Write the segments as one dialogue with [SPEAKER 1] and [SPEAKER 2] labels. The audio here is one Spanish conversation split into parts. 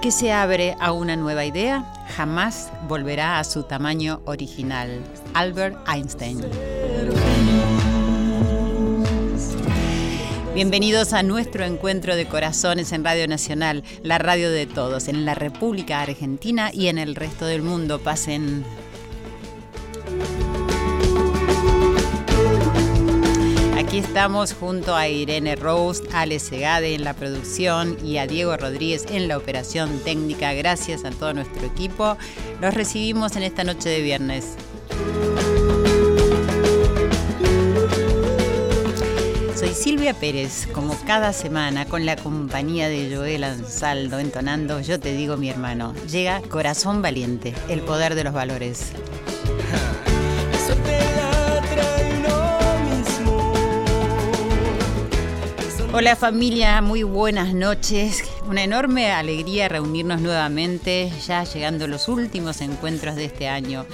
[SPEAKER 1] Que
[SPEAKER 2] se abre a una nueva idea jamás volverá a su tamaño original. Albert Einstein. Bienvenidos a nuestro encuentro de corazones en Radio Nacional, la radio de todos, en la República Argentina y en el resto del mundo. Pasen. Estamos junto a Irene Rose, Ale Segade en la producción y a Diego Rodríguez en la operación técnica. Gracias a todo nuestro equipo. Los recibimos en esta noche de viernes. Soy Silvia Pérez, como cada semana, con la compañía de Joel Ansaldo entonando Yo te digo mi hermano. Llega Corazón Valiente, el poder de los valores. Hola familia, muy buenas noches. Una enorme alegría reunirnos nuevamente, ya llegando los últimos encuentros de este año.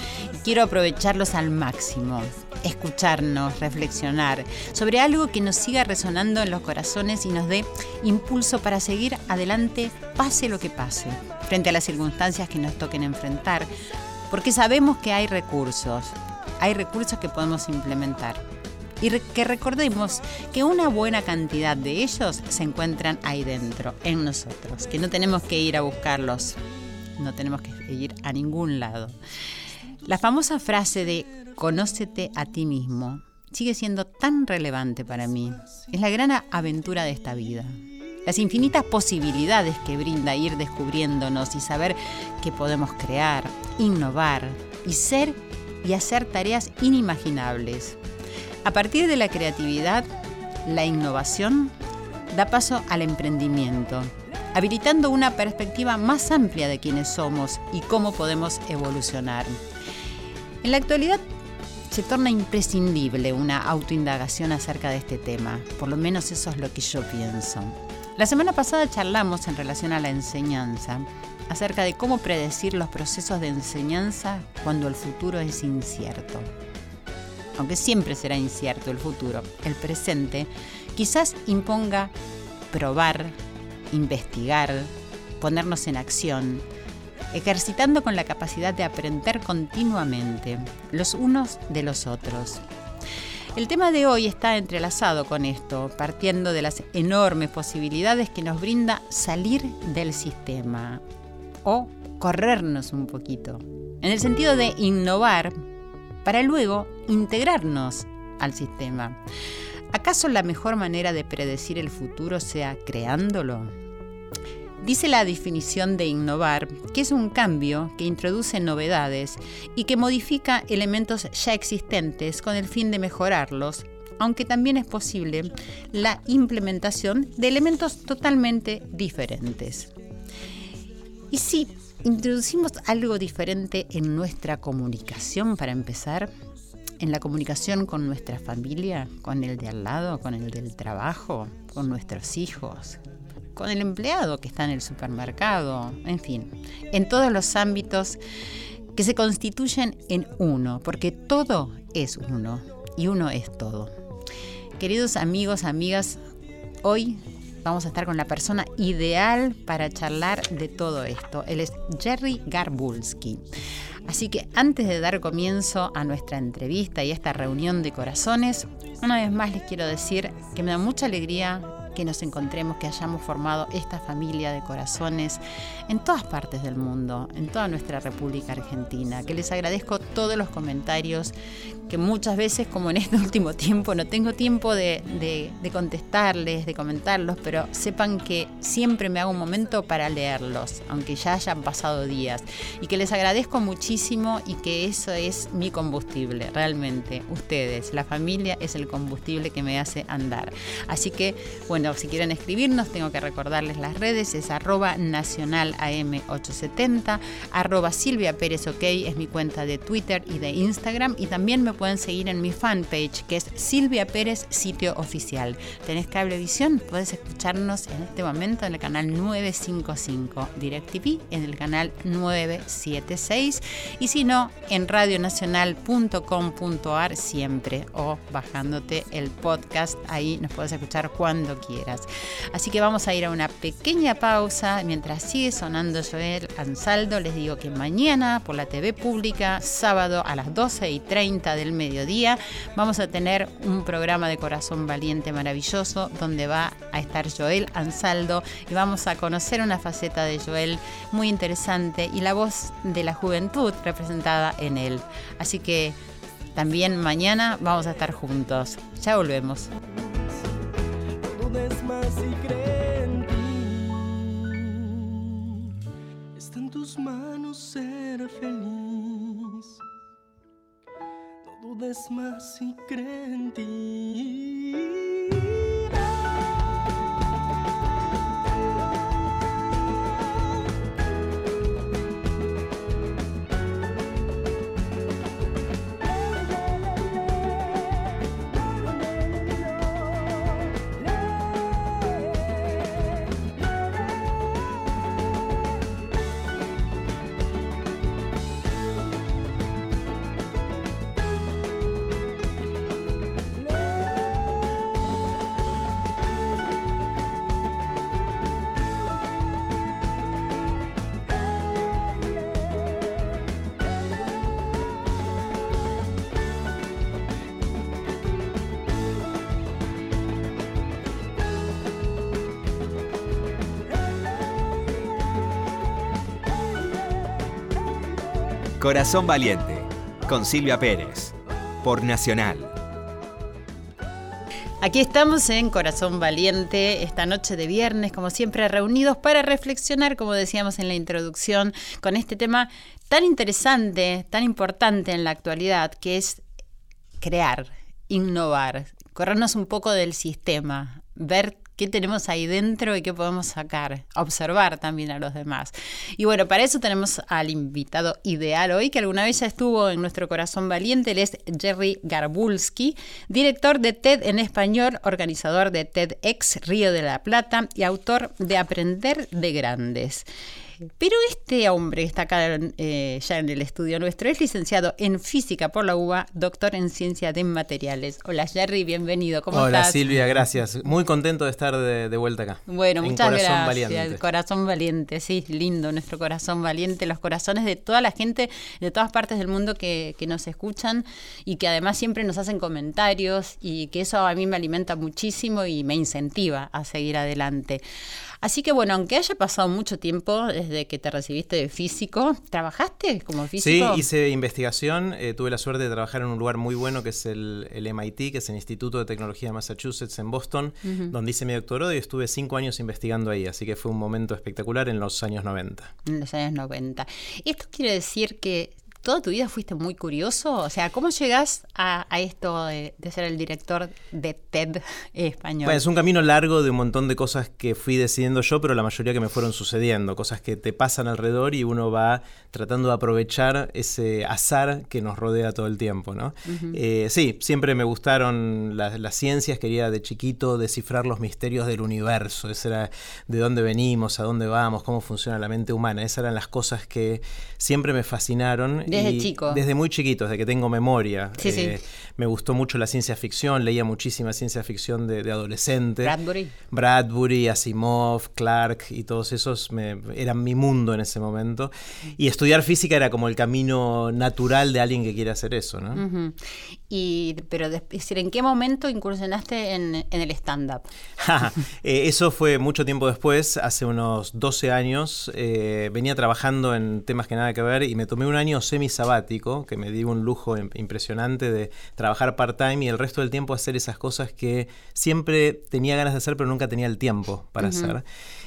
[SPEAKER 2] Quiero aprovecharlos al máximo, escucharnos, reflexionar sobre algo que nos siga resonando en los corazones y nos dé impulso para seguir adelante, pase lo que pase, frente a las circunstancias que nos toquen enfrentar, porque sabemos que hay recursos, hay recursos que podemos implementar y que recordemos que una buena cantidad de ellos se encuentran ahí dentro, en nosotros, que no tenemos que ir a buscarlos, no tenemos que ir a ningún lado. La famosa frase de conócete a ti mismo sigue siendo tan relevante para mí. Es la gran aventura de esta vida. Las infinitas posibilidades que brinda ir descubriéndonos y saber que podemos crear, innovar y ser y hacer tareas inimaginables. A partir de la creatividad, la innovación da paso al emprendimiento, habilitando una perspectiva más amplia de quiénes somos y cómo podemos evolucionar. En la actualidad se torna imprescindible una autoindagación acerca de este tema, por lo menos eso es lo que yo pienso. La semana pasada charlamos en relación a la enseñanza acerca de cómo predecir los procesos de enseñanza cuando el futuro es incierto aunque siempre será incierto el futuro, el presente quizás imponga probar, investigar, ponernos en acción, ejercitando con la capacidad de aprender continuamente los unos de los otros. El tema de hoy está entrelazado con esto, partiendo de las enormes posibilidades que nos brinda salir del sistema o corrernos un poquito, en el sentido de innovar para luego integrarnos al sistema. ¿Acaso la mejor manera de predecir el futuro sea creándolo? Dice la definición de innovar que es un cambio que introduce novedades y que modifica elementos ya existentes con el fin de mejorarlos, aunque también es posible la implementación de elementos totalmente diferentes. Y si introducimos algo diferente en nuestra comunicación para empezar, en la comunicación con nuestra familia, con el de al lado, con el del trabajo, con nuestros hijos, con el empleado que está en el supermercado, en fin, en todos los ámbitos que se constituyen en uno, porque todo es uno y uno es todo. Queridos amigos, amigas, hoy vamos a estar con la persona ideal para charlar de todo esto. Él es Jerry Garbulski. Así que antes de dar comienzo a nuestra entrevista y esta reunión de corazones, una vez más les quiero decir que me da mucha alegría que nos encontremos, que hayamos formado esta familia de corazones en todas partes del mundo, en toda nuestra República Argentina, que les agradezco todos los comentarios, que muchas veces, como en este último tiempo, no tengo tiempo de, contestarles, de comentarlos, pero sepan que siempre me hago un momento para leerlos, aunque ya hayan pasado días, y que les agradezco muchísimo y que eso es mi combustible, realmente, ustedes, la familia es el combustible que me hace andar. Así que, bueno, si quieren escribirnos, tengo que recordarles las redes, es arroba nacional AM870, arroba Silvia Pérez es mi cuenta de Twitter y de Instagram, y también me pueden seguir en mi fanpage, que es Silvia Pérez Sitio Oficial. ¿Tenés cablevisión? Puedes escucharnos en este momento en el canal 955 DirecTV, en el canal 976 y si no, en radionacional.com.ar siempre o bajándote el podcast, ahí nos puedes escuchar cuando quieras. Así que vamos a ir a una pequeña pausa mientras sigue sonando Joel Ansaldo. Les digo que mañana por la TV pública, sábado a las 12 y 30 del mediodía, vamos a tener un programa de corazón valiente maravilloso donde va a estar Joel Ansaldo y vamos a conocer una faceta de Joel muy interesante y la voz de la juventud representada en él. Así que también mañana vamos a estar juntos. Ya volvemos.
[SPEAKER 1] Está en tus manos ser feliz dudes más y cree en ti.
[SPEAKER 3] Corazón Valiente, con Silvia Pérez, por Nacional.
[SPEAKER 2] Aquí estamos en Corazón Valiente, esta noche de viernes, como siempre, reunidos para reflexionar, como decíamos en la introducción, con este tema tan interesante, tan importante en la actualidad, que es crear, innovar, corrernos un poco del sistema, ver qué tenemos ahí dentro y qué podemos sacar, observar también a los demás. Y bueno, para eso tenemos al invitado ideal hoy, que alguna vez ya estuvo en nuestro corazón valiente, él es Jerry Garbulski, director de TED en español, organizador de TEDx Río de la Plata y autor de Aprender de Grandes. Pero este hombre que está acá eh, ya en el estudio nuestro es licenciado en física por la UBA, doctor en ciencia de materiales. Hola Jerry, bienvenido. ¿Cómo
[SPEAKER 4] Hola Silvia, gracias. Muy contento de estar de, vuelta acá.
[SPEAKER 2] Bueno, muchas gracias. Valiente. Corazón valiente, sí, lindo nuestro corazón valiente, los corazones de toda la gente de todas partes del mundo que, que nos escuchan y que además siempre nos hacen comentarios y que eso a mí me alimenta muchísimo y me incentiva a seguir adelante. Así que bueno, aunque haya pasado mucho tiempo desde que te recibiste de físico, ¿trabajaste como físico?
[SPEAKER 4] Sí, hice investigación, eh, tuve la suerte de trabajar en un lugar muy bueno que es el, MIT, que es el Instituto de Tecnología de Massachusetts en Boston, donde hice mi doctorado y estuve cinco años investigando ahí, así que fue un momento espectacular en los años 90.
[SPEAKER 2] En los años 90. Esto quiere decir que toda tu vida fuiste muy curioso? O sea, ¿cómo llegas a, esto de, ser el director de TED español?
[SPEAKER 4] Bueno, es un camino largo de un montón de cosas que fui decidiendo yo, pero la mayoría que me fueron sucediendo, cosas que te pasan alrededor y uno va tratando de aprovechar ese azar que nos rodea todo el tiempo, ¿no? Eh, sí, siempre me gustaron las, las, ciencias, quería de chiquito descifrar los misterios del universo, ese era de dónde venimos, a dónde vamos, cómo funciona la mente humana, esas eran las cosas que siempre me fascinaron
[SPEAKER 2] Desde
[SPEAKER 4] y
[SPEAKER 2] chico.
[SPEAKER 4] Desde muy chiquito, desde que tengo memoria.
[SPEAKER 2] Sí, sí.
[SPEAKER 4] Eh, Me gustó mucho la ciencia ficción, leía muchísima ciencia ficción de, de adolescente.
[SPEAKER 2] Bradbury.
[SPEAKER 4] Bradbury, Asimov, Clark y todos esos me- eran mi mundo en ese momento. Y estudiar física era como el camino natural de alguien que quiere hacer eso, ¿no?
[SPEAKER 2] Ujú. Y, pero, es decir, ¿en qué momento incursionaste en, en el stand-up?
[SPEAKER 4] Eh, eso fue mucho tiempo después, hace unos 12 años. eh, venía trabajando en temas que nada que ver y me tomé un año semi-sabático, que me dio un lujo im- impresionante de trabajar part-time y el resto del tiempo hacer esas cosas que siempre tenía ganas de hacer, pero nunca tenía el tiempo para hacer.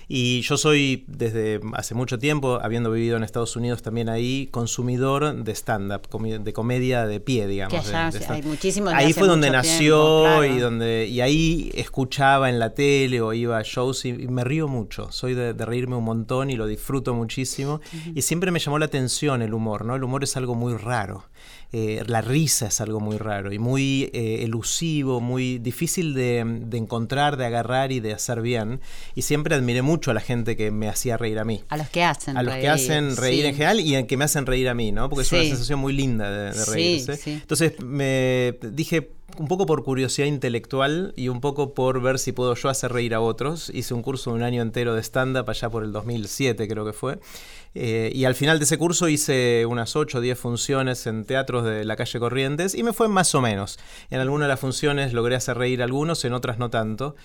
[SPEAKER 4] Y yo soy, desde hace mucho tiempo, habiendo vivido en Estados Unidos también ahí, consumidor de stand-up, de comedia de pie, digamos.
[SPEAKER 2] Que allá
[SPEAKER 4] de- de
[SPEAKER 2] hay muchísimos
[SPEAKER 4] Ahí fue donde nació
[SPEAKER 2] tiempo, claro.
[SPEAKER 4] y donde y ahí escuchaba en la tele o iba a shows y, y me río mucho. Soy de, de reírme un montón y lo disfruto muchísimo. Y siempre me llamó la atención el humor, ¿no? El humor es algo muy raro. Eh, la risa es algo muy raro y muy eh, elusivo, muy difícil de, de encontrar, de agarrar y de hacer bien. Y siempre admiré mucho a la gente que me hacía reír a mí.
[SPEAKER 2] A los que hacen
[SPEAKER 4] A los
[SPEAKER 2] reír,
[SPEAKER 4] que hacen reír
[SPEAKER 2] sí.
[SPEAKER 4] en general y en que me hacen reír a mí, ¿no? Porque es una sensación muy linda de, de
[SPEAKER 2] Sí,
[SPEAKER 4] reírse.
[SPEAKER 2] sí.
[SPEAKER 4] Entonces me dije un poco por curiosidad intelectual y un poco por ver si puedo yo hacer reír a otros. Hice un curso de un año entero de stand-up allá por el 2007 creo que fue. Eh, y al final de ese curso hice unas 8 o 10 funciones en teatros de la calle Corrientes y me fue más o menos. En algunas de las funciones logré hacer reír a algunos, en otras no tanto.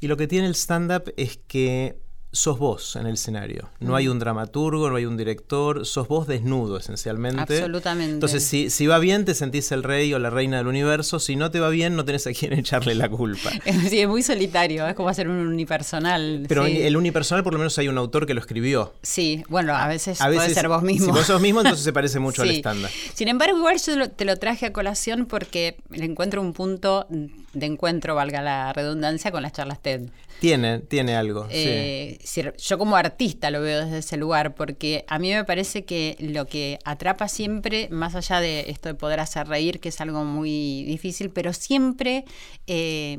[SPEAKER 4] Y lo que tiene el stand-up es que sos vos en el escenario. No hay un dramaturgo, no hay un director, sos vos desnudo esencialmente.
[SPEAKER 2] Absolutamente.
[SPEAKER 4] Entonces, si, si va bien, te sentís el rey o la reina del universo. Si no te va bien, no tenés a quién echarle la culpa.
[SPEAKER 2] Sí, es muy solitario, es como hacer un unipersonal.
[SPEAKER 4] Pero
[SPEAKER 2] sí.
[SPEAKER 4] el unipersonal, por lo menos, hay un autor que lo escribió.
[SPEAKER 2] Sí, bueno, a veces,
[SPEAKER 4] A
[SPEAKER 2] puede
[SPEAKER 4] veces,
[SPEAKER 2] ser vos mismo.
[SPEAKER 4] Si vos sos mismo, entonces se parece mucho al estándar.
[SPEAKER 2] Sin embargo, igual yo te lo traje a colación porque le encuentro un punto de encuentro, valga la redundancia, con las charlas TED.
[SPEAKER 4] Tiene, tiene algo. sí.
[SPEAKER 2] Eh, yo como artista lo veo desde ese lugar, porque a mí me parece que lo que atrapa siempre, más allá de esto de poder hacer reír, que es algo muy difícil, pero siempre eh,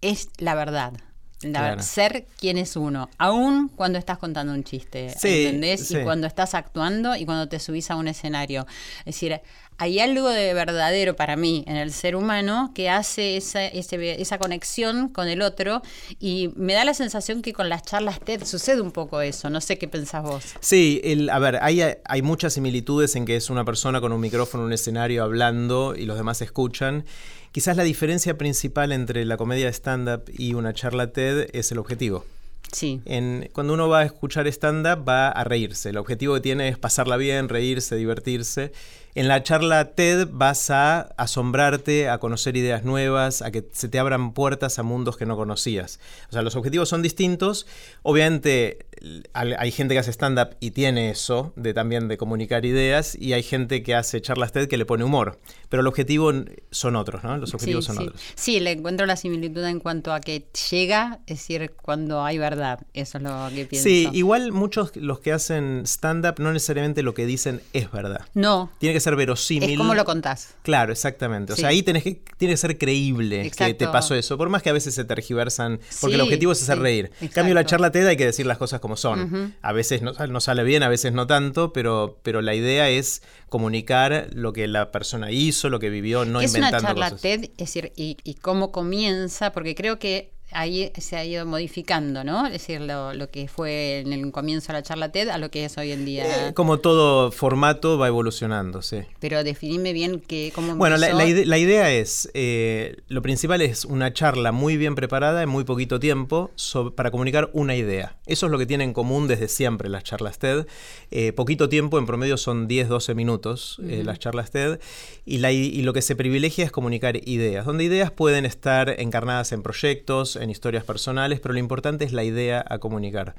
[SPEAKER 2] es la verdad.
[SPEAKER 4] Claro.
[SPEAKER 2] Ser quien es uno, aún cuando estás contando un chiste,
[SPEAKER 4] Sí,
[SPEAKER 2] ¿entendés?
[SPEAKER 4] sí.
[SPEAKER 2] Y cuando estás actuando y cuando te subís a un escenario. Es decir, hay algo de verdadero para mí en el ser humano que hace esa, ese- esa conexión con el otro y me da la sensación que con las charlas TED sucede un poco eso. No sé qué pensás vos.
[SPEAKER 4] Sí, el, a ver, hay, hay muchas similitudes en que es una persona con un micrófono un escenario hablando y los demás escuchan. Quizás la diferencia principal entre la comedia de stand-up y una charla TED es el objetivo.
[SPEAKER 2] Sí.
[SPEAKER 4] En- cuando uno va a escuchar stand-up va a reírse. El objetivo que tiene es pasarla bien, reírse, divertirse. En la charla TED vas a asombrarte, a conocer ideas nuevas, a que se te abran puertas a mundos que no conocías. O sea, los objetivos son distintos. Obviamente hay gente que hace stand-up y tiene eso, de también de comunicar ideas, y hay gente que hace charlas TED que le pone humor. Pero el objetivo son otros, ¿no? Los objetivos
[SPEAKER 2] sí,
[SPEAKER 4] son
[SPEAKER 2] sí.
[SPEAKER 4] otros.
[SPEAKER 2] Sí, le encuentro la similitud en cuanto a que llega, es decir, cuando hay verdad. Eso es lo que pienso.
[SPEAKER 4] Sí, igual muchos los que hacen stand-up no necesariamente lo que dicen es verdad.
[SPEAKER 2] No,
[SPEAKER 4] Tiene que ser verosímil.
[SPEAKER 2] es como lo contás.
[SPEAKER 4] Claro, exactamente. O
[SPEAKER 2] Sí.
[SPEAKER 4] sea, ahí tenés que, tiene que ser creíble que te pasó eso. Por más que a veces se tergiversan, porque el objetivo es hacer
[SPEAKER 2] sí,
[SPEAKER 4] reír. En cambio, la charla TED hay que decir las cosas como son. A veces no, no sale bien, a veces no tanto, pero, pero la idea es comunicar lo que la persona hizo, lo que vivió, no
[SPEAKER 2] es una
[SPEAKER 4] inventando
[SPEAKER 2] charla
[SPEAKER 4] cosas.
[SPEAKER 2] TED, es decir, y, y cómo comienza, porque creo que ahí se ha ido modificando, ¿no? Es decir, lo, lo que fue en el comienzo de la charla TED a lo que es hoy en día.
[SPEAKER 4] Eh, como todo formato va evolucionando, sí.
[SPEAKER 2] Pero definime bien que, cómo
[SPEAKER 4] Bueno, la, la ide- la idea es, eh, lo principal es una charla muy bien preparada en muy poquito tiempo so- para comunicar una idea. Eso es lo que tienen en común desde siempre las charlas TED. Eh, poquito tiempo, en promedio son 10-12 minutos eh, las charlas TED. Y, la y lo que se privilegia es comunicar ideas, donde ideas pueden estar encarnadas en proyectos, en historias personales, pero lo importante es la idea a comunicar.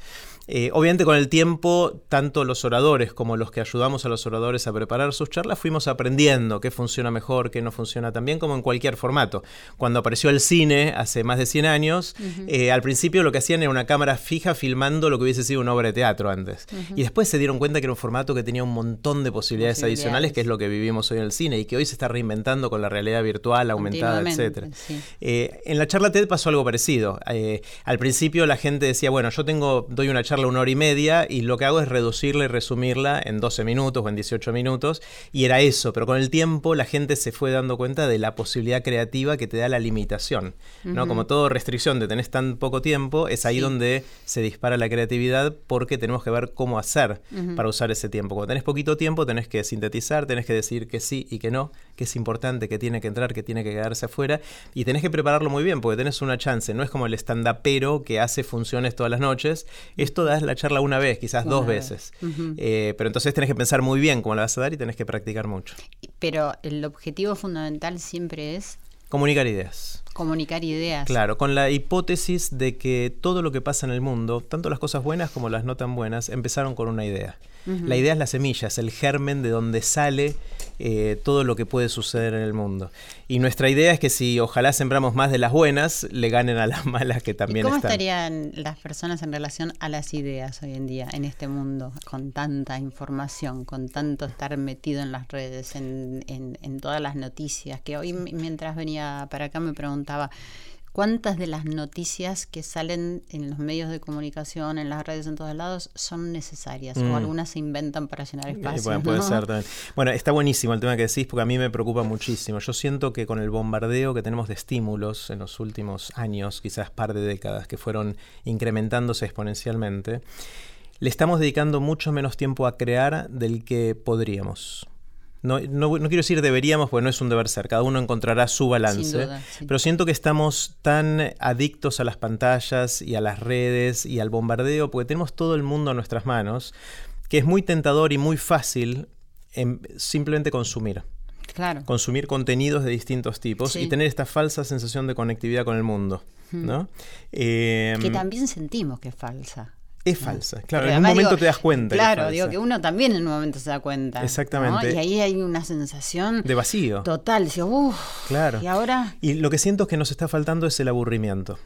[SPEAKER 4] Eh, obviamente con el tiempo, tanto los oradores como los que ayudamos a los oradores a preparar sus charlas, fuimos aprendiendo qué funciona mejor, qué no funciona tan bien, como en cualquier formato. Cuando apareció el cine hace más de 100 años, eh, al principio lo que hacían era una cámara fija filmando lo que hubiese sido una obra de teatro antes. Y después se dieron cuenta que era un formato que tenía un montón de posibilidades,
[SPEAKER 2] Posibilidades.
[SPEAKER 4] adicionales, que es lo que vivimos hoy en el cine y que hoy se está reinventando con la realidad virtual, aumentada,
[SPEAKER 2] sí.
[SPEAKER 4] Eh, en la charla TED pasó algo parecido. Eh, al principio la gente decía, bueno, yo tengo, doy una charla una hora y media y lo que hago es reducirla y resumirla en 12 minutos o en 18 minutos. Y era eso, pero con el tiempo la gente se fue dando cuenta de la posibilidad creativa que te da la limitación. ¿no? Como todo restricción de tenés tan poco tiempo, es ahí donde se dispara la creatividad porque tenemos que ver cómo hacer para usar ese tiempo. Cuando tenés poquito tiempo, tenés que sintetizar, tenés que decir que sí y que no, que es importante, que tiene que entrar, que tiene que quedarse afuera. Y tenés que prepararlo muy bien porque tenés una chance. No es como el stand-upero que hace funciones todas las noches. Esto das la charla una vez, quizás dos veces. Eh, pero entonces tenés que pensar muy bien cómo la vas a dar y tenés que practicar mucho.
[SPEAKER 2] Pero el objetivo fundamental siempre es...
[SPEAKER 4] Comunicar ideas.
[SPEAKER 2] Comunicar ideas.
[SPEAKER 4] Claro, con la hipótesis de que todo lo que pasa en el mundo, tanto las cosas buenas como las no tan buenas, empezaron con una idea. La idea es la semilla, es el germen de donde sale eh, todo lo que puede suceder en el mundo. Y nuestra idea es que si ojalá sembramos más de las buenas, le ganen a las malas que también
[SPEAKER 2] ¿Y ¿Cómo
[SPEAKER 4] están.
[SPEAKER 2] estarían las personas en relación a las ideas hoy en día en este mundo, con tanta información, con tanto estar metido en las redes, en, en todas las noticias? Que hoy mientras venía para acá me preguntaba ¿Cuántas de las noticias que salen en los medios de comunicación, en las redes, en todos lados, son necesarias? O
[SPEAKER 4] Mm.
[SPEAKER 2] algunas se inventan para llenar espacio.
[SPEAKER 4] bueno, puede
[SPEAKER 2] ¿no?
[SPEAKER 4] ser también. Bueno, está buenísimo el tema que decís porque a mí me preocupa muchísimo. Yo siento que con el bombardeo que tenemos de estímulos en los últimos años, quizás par de décadas, que fueron incrementándose exponencialmente, le estamos dedicando mucho menos tiempo a crear del que podríamos. No, no, no quiero decir deberíamos, porque no es un deber ser, cada uno encontrará su balance.
[SPEAKER 2] Sin duda, sí.
[SPEAKER 4] Pero siento que estamos tan adictos a las pantallas y a las redes y al bombardeo, porque tenemos todo el mundo a nuestras manos, que es muy tentador y muy fácil em, simplemente consumir.
[SPEAKER 2] Claro.
[SPEAKER 4] Consumir contenidos de distintos tipos
[SPEAKER 2] Sí.
[SPEAKER 4] y tener esta falsa sensación de conectividad con el mundo. ¿no?
[SPEAKER 2] que
[SPEAKER 4] Em,
[SPEAKER 2] también sentimos que es falsa.
[SPEAKER 4] Es falsa, claro. En un momento
[SPEAKER 2] digo,
[SPEAKER 4] te das cuenta.
[SPEAKER 2] Claro, digo que uno también en un momento se da cuenta. ¿no?
[SPEAKER 4] Exactamente.
[SPEAKER 2] Y ahí hay una sensación
[SPEAKER 4] De vacío.
[SPEAKER 2] total. Digo, uff,
[SPEAKER 4] Claro.
[SPEAKER 2] y ahora.
[SPEAKER 4] Y lo que siento es que nos está faltando es el aburrimiento.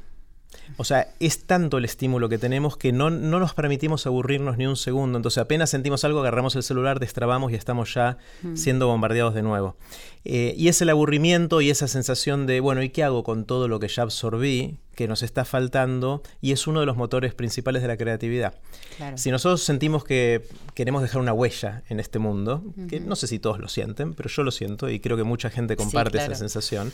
[SPEAKER 4] O sea, es tanto el estímulo que tenemos que no, no nos permitimos aburrirnos ni un segundo. Entonces apenas sentimos algo, agarramos el celular, destrabamos y estamos ya siendo bombardeados de nuevo. Eh, y es el aburrimiento y esa sensación de, bueno, ¿y qué hago con todo lo que ya absorbí? Que nos está faltando y es uno de los motores principales de la creatividad.
[SPEAKER 2] Claro.
[SPEAKER 4] Si nosotros sentimos que queremos dejar una huella en este mundo, que no sé si todos lo sienten, pero yo lo siento y creo que mucha gente comparte
[SPEAKER 2] claro.
[SPEAKER 4] esa sensación.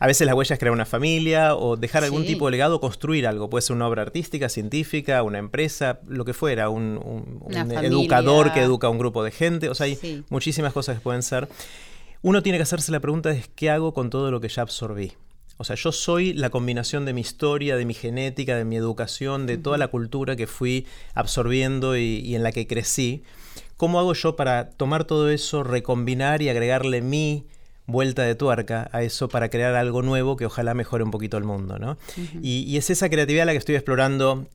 [SPEAKER 4] A veces la huella es crear una familia o dejar algún
[SPEAKER 2] Sí.
[SPEAKER 4] tipo de legado, construir algo. Puede ser una obra artística, científica, una empresa, lo que fuera, un, educador que educa a un grupo de gente. O sea, hay
[SPEAKER 2] Sí.
[SPEAKER 4] muchísimas cosas que pueden ser. Uno tiene que hacerse la pregunta de qué hago con todo lo que ya absorbí. O sea, yo soy la combinación de mi historia, de mi genética, de mi educación, de toda la cultura que fui absorbiendo y, y en la que crecí. ¿Cómo hago yo para tomar todo eso, recombinar y agregarle mi vuelta de tuerca a eso para crear algo nuevo que ojalá mejore un poquito el mundo? ¿no? y, y es esa creatividad la que estoy explorando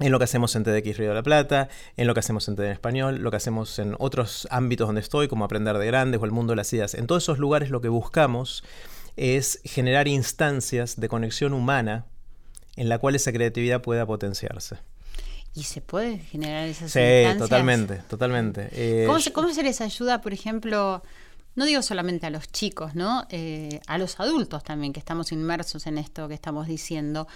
[SPEAKER 4] en lo que hacemos en TEDx Río de la Plata, en lo que hacemos en TED en Español, lo que hacemos en otros ámbitos donde estoy, como Aprender de Grandes o el Mundo de las Ideas. En todos esos lugares lo que buscamos es generar instancias de conexión humana en la cual esa creatividad pueda potenciarse.
[SPEAKER 2] ¿Y se puede generar esas
[SPEAKER 4] Sí,
[SPEAKER 2] instancias?
[SPEAKER 4] totalmente, totalmente. Eh,
[SPEAKER 2] ¿Cómo se, ¿Cómo se les ayuda, por ejemplo, no digo solamente a los chicos, ¿no? Eh, a los adultos también que estamos inmersos en esto que estamos diciendo,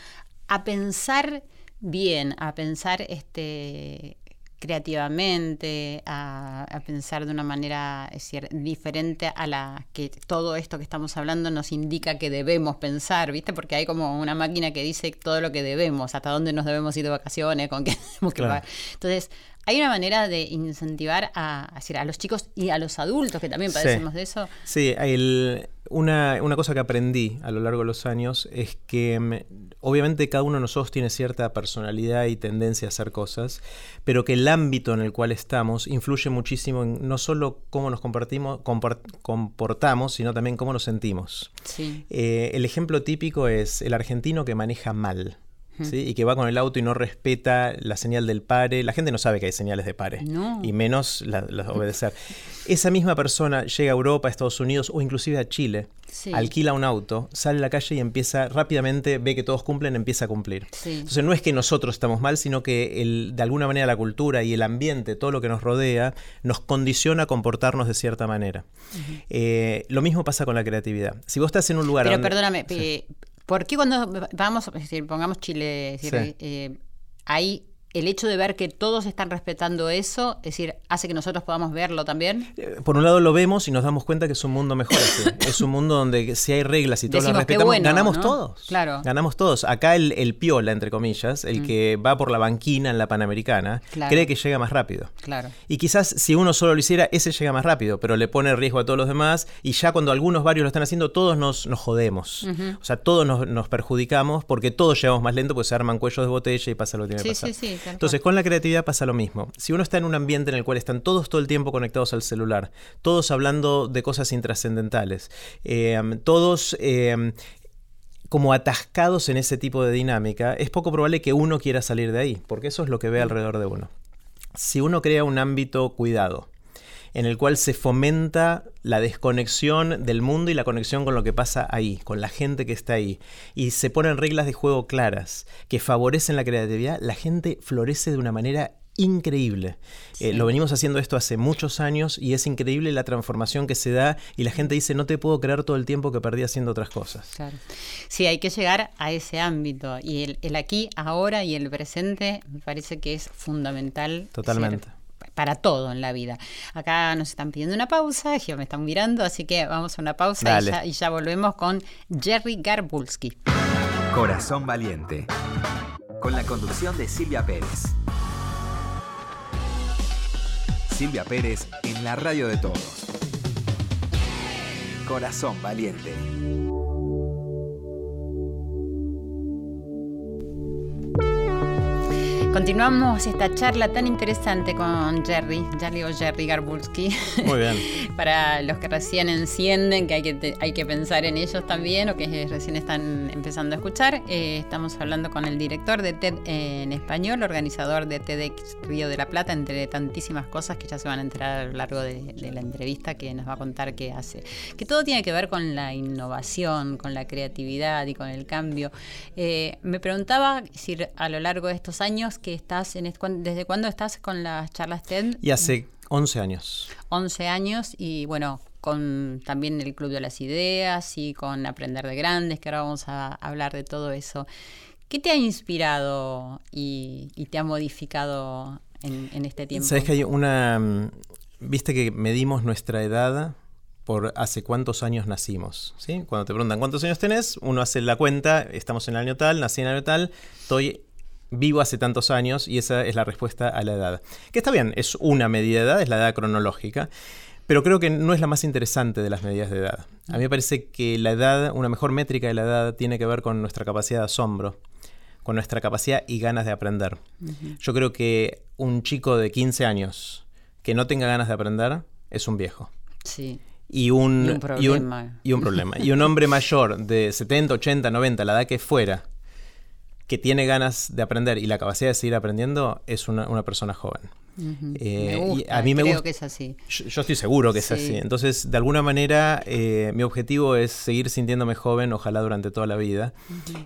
[SPEAKER 2] a pensar bien, a pensar este creativamente, a, a pensar de una manera es decir, diferente a la que todo esto que estamos hablando nos indica que debemos pensar, ¿viste? Porque hay como una máquina que dice todo lo que debemos, hasta dónde nos debemos ir de vacaciones, con qué tenemos que
[SPEAKER 4] Claro.
[SPEAKER 2] Entonces, hay una manera de incentivar a, a decir, a los chicos y a los adultos que también
[SPEAKER 4] Sí.
[SPEAKER 2] padecemos de eso.
[SPEAKER 4] Sí, el- una, una cosa que aprendí a lo largo de los años es que mm, obviamente cada uno de nosotros tiene cierta personalidad y tendencia a hacer cosas, pero que el ámbito en el cual estamos influye muchísimo en no solo cómo nos compartimos, compor- comportamos, sino también cómo nos sentimos.
[SPEAKER 2] Sí.
[SPEAKER 4] Eh, el ejemplo típico es el argentino que maneja mal. ¿Sí? Y que va con el auto y no respeta la señal del pare. La gente no sabe que hay señales de pare.
[SPEAKER 2] No.
[SPEAKER 4] Y menos la- las obedecer. Esa misma persona llega a Europa, a Estados Unidos o inclusive a Chile,
[SPEAKER 2] Sí.
[SPEAKER 4] alquila un auto, sale a la calle y empieza rápidamente, ve que todos cumplen, empieza a cumplir.
[SPEAKER 2] Sí.
[SPEAKER 4] Entonces no es que nosotros estamos mal, sino que el- de alguna manera la cultura y el ambiente, todo lo que nos rodea, nos condiciona a comportarnos de cierta manera. Eh, lo mismo pasa con la creatividad. Si vos estás en un lugar
[SPEAKER 2] Pero
[SPEAKER 4] donde-
[SPEAKER 2] perdóname,
[SPEAKER 4] Sí.
[SPEAKER 2] ¿Por qué cuando vamos, es decir, pongamos Chile, es decir,
[SPEAKER 4] Sí.
[SPEAKER 2] eh, ahí el hecho de ver que todos están respetando eso, es decir, hace que nosotros podamos verlo también?
[SPEAKER 4] Eh, Por un lado lo vemos y nos damos cuenta que es un mundo mejor así. es un mundo donde si hay reglas y todos las
[SPEAKER 2] Decimos,
[SPEAKER 4] respetamos,
[SPEAKER 2] bueno,
[SPEAKER 4] ganamos
[SPEAKER 2] ¿no?
[SPEAKER 4] todos.
[SPEAKER 2] Claro.
[SPEAKER 4] Ganamos todos. Acá el, el piola, entre comillas, el que va por la banquina en la Panamericana,
[SPEAKER 2] Claro.
[SPEAKER 4] cree que llega más rápido.
[SPEAKER 2] Claro.
[SPEAKER 4] Y quizás si uno solo lo hiciera, ese llega más rápido, pero le pone riesgo a todos los demás y ya cuando algunos varios lo están haciendo, todos nos, nos jodemos. O sea, todos nos, nos perjudicamos porque todos llevamos más lento, pues se arman cuellos de botella y pasa lo que tiene que
[SPEAKER 2] Sí,
[SPEAKER 4] pasar.
[SPEAKER 2] sí, sí,
[SPEAKER 4] Entonces, con la creatividad pasa lo mismo. Si uno está en un ambiente en el cual están todos todo el tiempo conectados al celular, todos hablando de cosas intrascendentales, eh, todos... eh, como atascados en ese tipo de dinámica, es poco probable que uno quiera salir de ahí, porque eso es lo que ve alrededor de uno. Si uno crea un ámbito cuidado, en el cual se fomenta la desconexión del mundo y la conexión con lo que pasa ahí, con la gente que está ahí, y se ponen reglas de juego claras que favorecen la creatividad, la gente florece de una manera increíble. Eh, lo venimos haciendo esto hace muchos años y es increíble la transformación que se da y la gente dice, no te puedo creer todo el tiempo que perdí haciendo otras cosas.
[SPEAKER 2] Claro. Sí, hay que llegar a ese ámbito. Y el, el aquí, ahora y el presente me parece que es fundamental.
[SPEAKER 4] Totalmente.
[SPEAKER 2] ser- para todo en la vida. Acá nos están pidiendo una pausa, ya me están mirando, así que vamos a una pausa y ya, y ya volvemos con Jerry Garbulski.
[SPEAKER 3] Corazón Valiente. Con la conducción de Silvia Pérez. Silvia Pérez en la radio de todos. Corazón Valiente.
[SPEAKER 2] Continuamos esta charla tan interesante con Jerry, Jerry o Jerry Garbulski.
[SPEAKER 4] Muy bien.
[SPEAKER 2] Para los que recién encienden, que hay que, te- hay que pensar en ellos también, o que recién están empezando a escuchar, eh, estamos hablando con el director de TED en español, organizador de TEDx Río de la Plata, entre tantísimas cosas que ya se van a enterar a lo largo de, de la entrevista que nos va a contar qué hace. Que todo tiene que ver con la innovación, con la creatividad y con el cambio. Eh, me preguntaba si a lo largo de estos años que estás, en, est- cuán- ¿desde cuándo estás con las charlas TED?
[SPEAKER 4] Y hace 11 años.
[SPEAKER 2] 11 años y bueno, con también el Club de las Ideas y con Aprender de Grandes, que ahora vamos a hablar de todo eso. ¿Qué te ha inspirado y, y te ha modificado en, en este tiempo?
[SPEAKER 4] Sabes que hay una. mm, Viste que medimos nuestra edad por hace cuántos años nacimos. ¿sí? Cuando te preguntan cuántos años tenés, uno hace la cuenta, estamos en el año tal, nací en el año tal, estoy vivo hace tantos años y esa es la respuesta a la edad. Que está bien, es una medida de edad, es la edad cronológica. Pero creo que no es la más interesante de las medidas de edad. A mí me parece que la edad, una mejor métrica de la edad, tiene que ver con nuestra capacidad de asombro, con nuestra capacidad y ganas de aprender. Yo creo que un chico de 15 años que no tenga ganas de aprender es un viejo.
[SPEAKER 2] Sí.
[SPEAKER 4] Y un,
[SPEAKER 2] Y un problema.
[SPEAKER 4] y un problema. Y un hombre mayor de 70, 80, 90, la edad que fuera, que tiene ganas de aprender y la capacidad de seguir aprendiendo, es una, una persona joven. Eh,
[SPEAKER 2] me
[SPEAKER 4] y a mí me
[SPEAKER 2] creo
[SPEAKER 4] gusta-
[SPEAKER 2] que es así.
[SPEAKER 4] Yo, yo estoy seguro que es
[SPEAKER 2] Sí.
[SPEAKER 4] así. Entonces, de alguna manera, eh, mi objetivo es seguir sintiéndome joven, ojalá durante toda la vida.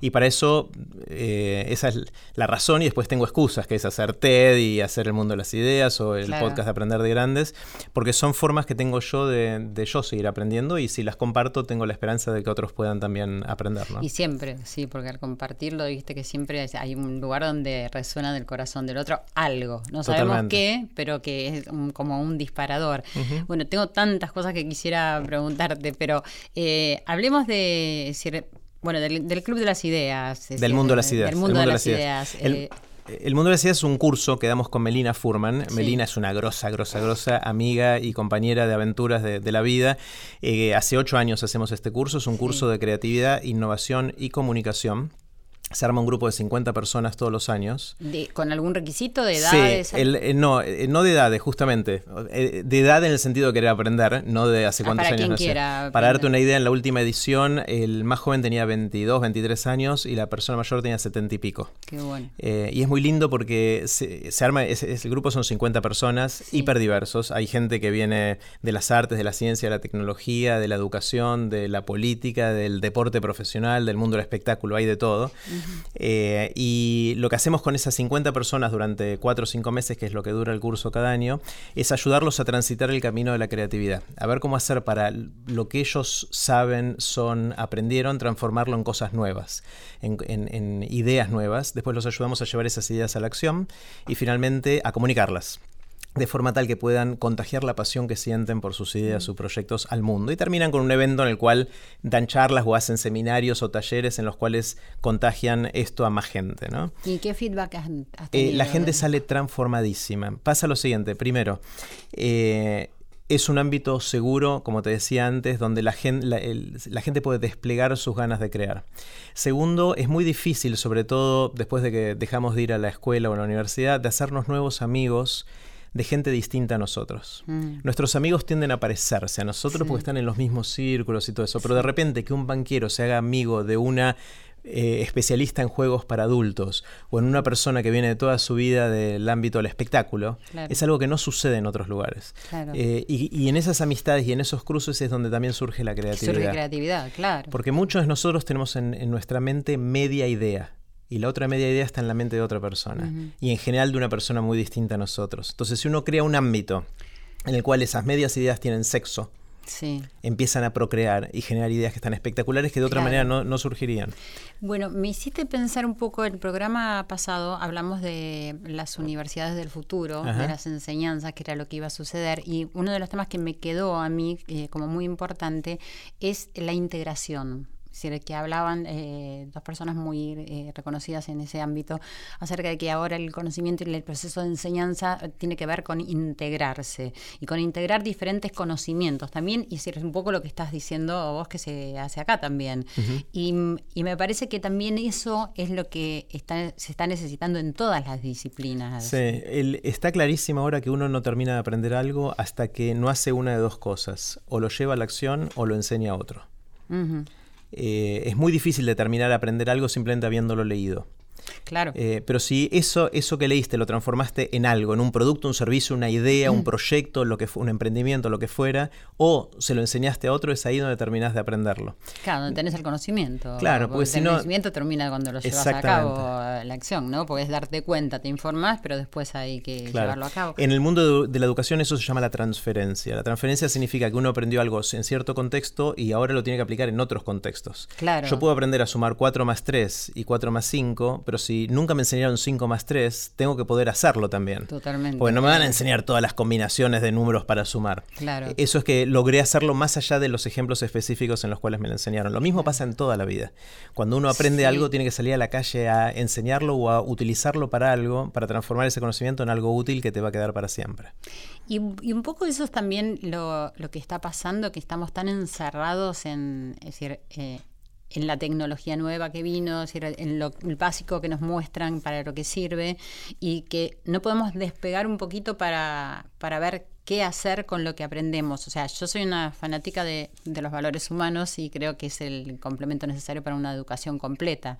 [SPEAKER 4] Y para eso, eh, esa es la razón. Y después tengo excusas, que es hacer TED y hacer el mundo de las ideas o el
[SPEAKER 2] Claro.
[SPEAKER 4] podcast de Aprender de Grandes, porque son formas que tengo yo de, de yo seguir aprendiendo. Y si las comparto, tengo la esperanza de que otros puedan también aprender. ¿no?
[SPEAKER 2] Y siempre, sí, porque al compartirlo, viste que siempre hay un lugar donde resuena del corazón del otro algo. No sabemos
[SPEAKER 4] Totalmente.
[SPEAKER 2] qué, pero que es un- como un disparador. Bueno, tengo tantas cosas que quisiera preguntarte, pero eh, hablemos de, bueno, del, del Club de las Ideas.
[SPEAKER 4] Del
[SPEAKER 2] decir,
[SPEAKER 4] mundo de las ideas.
[SPEAKER 2] Del mundo
[SPEAKER 4] el
[SPEAKER 2] de las ideas.
[SPEAKER 4] El,
[SPEAKER 2] eh,
[SPEAKER 4] el mundo de las ideas es un curso que damos con Melina Furman.
[SPEAKER 2] Sí.
[SPEAKER 4] Melina es una grosa, grosa, grosa amiga y compañera de aventuras de, de la vida. Eh, hace ocho años hacemos este curso. Es un curso de creatividad, innovación y comunicación. Se arma un grupo de 50 personas todos los años.
[SPEAKER 2] de- ¿Con algún requisito de?
[SPEAKER 4] Sí, el- eh, no, eh, no de edades, justamente. Eh, de edad en el sentido de querer aprender, no de hace
[SPEAKER 2] Ah,
[SPEAKER 4] cuántos
[SPEAKER 2] para
[SPEAKER 4] años
[SPEAKER 2] quien
[SPEAKER 4] nació.
[SPEAKER 2] quiera
[SPEAKER 4] Para darte una idea, en la última edición, el más joven tenía 22, 23 años y la persona mayor tenía 70 y pico.
[SPEAKER 2] Qué bueno.
[SPEAKER 4] Eh, y es muy lindo porque se, se arma, es- es- el grupo son 50 personas, hiperdiversos. Hay gente que viene de las artes, de la ciencia, de la tecnología, de la educación, de la política, del deporte profesional, del mundo del espectáculo, hay de todo. Eh, y lo que hacemos con esas 50 personas durante 4 o 5 meses, que es lo que dura el curso cada año, es ayudarlos a transitar el camino de la creatividad. A ver cómo hacer para lo que ellos saben, son, aprendieron, transformarlo en cosas nuevas, en, en ideas nuevas. Después los ayudamos a llevar esas ideas a la acción y finalmente a comunicarlas de forma tal que puedan contagiar la pasión que sienten por sus ideas, sus proyectos al mundo. Y terminan con un evento en el cual dan charlas o hacen seminarios o talleres en los cuales contagian esto a más gente. ¿no?
[SPEAKER 2] ¿Y qué feedback has,
[SPEAKER 4] eh, tenido? la gente sale transformadísima. Pasa lo siguiente, primero, eh, es un ámbito seguro, como te decía antes, donde la gente, la, gente, puede desplegar sus ganas de crear. Segundo, es muy difícil, sobre todo después de que dejamos de ir a la escuela o a la universidad, de hacernos nuevos amigos de gente distinta a nosotros. Mm. Nuestros amigos tienden a parecerse a nosotros porque están en los mismos círculos y todo eso, pero de repente que un banquero se haga amigo de una eh, especialista en juegos para adultos o en una persona que viene de toda su vida del ámbito del espectáculo, es algo que no sucede en otros lugares. Eh, y, en esas amistades y en esos cruces es donde también surge la creatividad.
[SPEAKER 2] Surge creatividad, claro.
[SPEAKER 4] Porque muchos de nosotros tenemos en nuestra mente media idea y la otra media idea está en la mente de otra persona. Y en general de una persona muy distinta a nosotros. Entonces, si uno crea un ámbito en el cual esas medias ideas tienen sexo, empiezan a procrear y generar ideas que están espectaculares que de otra manera no, surgirían.
[SPEAKER 2] Bueno, me hiciste pensar un poco, el programa pasado hablamos de las universidades del futuro, de las enseñanzas, que era lo que iba a suceder, y uno de los temas que me quedó a mí eh, como muy importante es la integración decir, que hablaban eh, dos personas muy eh, reconocidas en ese ámbito acerca de que ahora el conocimiento y el proceso de enseñanza tiene que ver con integrarse y con integrar diferentes conocimientos también, y es un poco lo que estás diciendo vos que se hace acá también. y, me parece que también eso es lo que está, se está necesitando en todas las disciplinas.
[SPEAKER 4] Sí, está clarísimo ahora que uno no termina de aprender algo hasta que no hace una de dos cosas, o lo lleva a la acción o lo enseña a otro. Eh, es muy difícil determinar aprender algo simplemente habiéndolo leído.
[SPEAKER 2] Claro.
[SPEAKER 4] Eh, pero si eso, eso que leíste lo transformaste en algo, en un producto, un servicio, una idea, un mm. proyecto, lo que un emprendimiento, lo que fuera, o se lo enseñaste a otro, es ahí donde terminás de aprenderlo.
[SPEAKER 2] Claro, donde tenés el conocimiento.
[SPEAKER 4] Claro, porque, si
[SPEAKER 2] el conocimiento termina cuando lo llevas a cabo la acción, ¿no? Porque es darte cuenta, te informás, pero después hay que llevarlo a cabo.
[SPEAKER 4] En el mundo de, la educación eso se llama la transferencia. La transferencia significa que uno aprendió algo en cierto contexto y ahora lo tiene que aplicar en otros contextos.
[SPEAKER 2] Claro.
[SPEAKER 4] Yo puedo aprender a sumar 4 más 3 y 4 más 5, pero si nunca me enseñaron 5 más 3, tengo que poder hacerlo también.
[SPEAKER 2] Totalmente.
[SPEAKER 4] Porque no me van a enseñar todas las combinaciones de números para sumar.
[SPEAKER 2] Claro.
[SPEAKER 4] Eso es que logré hacerlo más allá de los ejemplos específicos en los cuales me lo enseñaron. Lo mismo pasa en toda la vida. Cuando uno aprende algo, tiene que salir a la calle a enseñarlo o a utilizarlo para algo, para transformar ese conocimiento en algo útil que te va a quedar para siempre.
[SPEAKER 2] Y, un poco eso es también lo, que está pasando, que estamos tan encerrados en, es decir, eh, en la tecnología nueva que vino, en lo básico que nos muestran para lo que sirve y que no podemos despegar un poquito para, para ver qué hacer con lo que aprendemos. O sea, yo soy una fanática de, los valores humanos y creo que es el complemento necesario para una educación completa.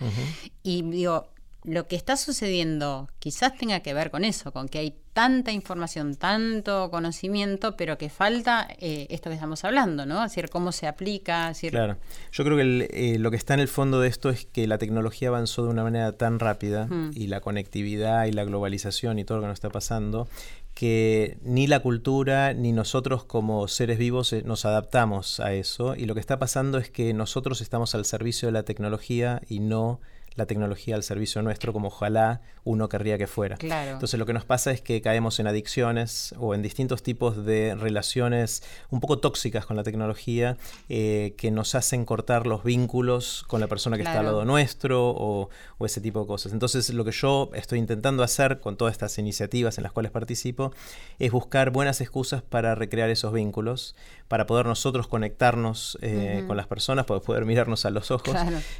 [SPEAKER 2] Y digo, lo que está sucediendo quizás tenga que ver con eso, con que hay tanta información, tanto conocimiento, pero que falta eh, esto que estamos hablando, ¿no? Es decir, cómo se aplica.
[SPEAKER 4] Claro, yo creo que eh, lo que está en el fondo de esto es que la tecnología avanzó de una manera tan rápida y la conectividad y la globalización y todo lo que nos está pasando, que ni la cultura ni nosotros como seres vivos eh, nos adaptamos a eso y lo que está pasando es que nosotros estamos al servicio de la tecnología y no la tecnología al servicio nuestro como ojalá uno querría que fuera. Entonces lo que nos pasa es que caemos en adicciones o en distintos tipos de relaciones un poco tóxicas con la tecnología eh, que nos hacen cortar los vínculos con la persona que está al lado nuestro o, ese tipo de cosas. Entonces lo que yo estoy intentando hacer con todas estas iniciativas en las cuales participo es buscar buenas excusas para recrear esos vínculos, para poder nosotros conectarnos eh, con las personas, para poder mirarnos a los ojos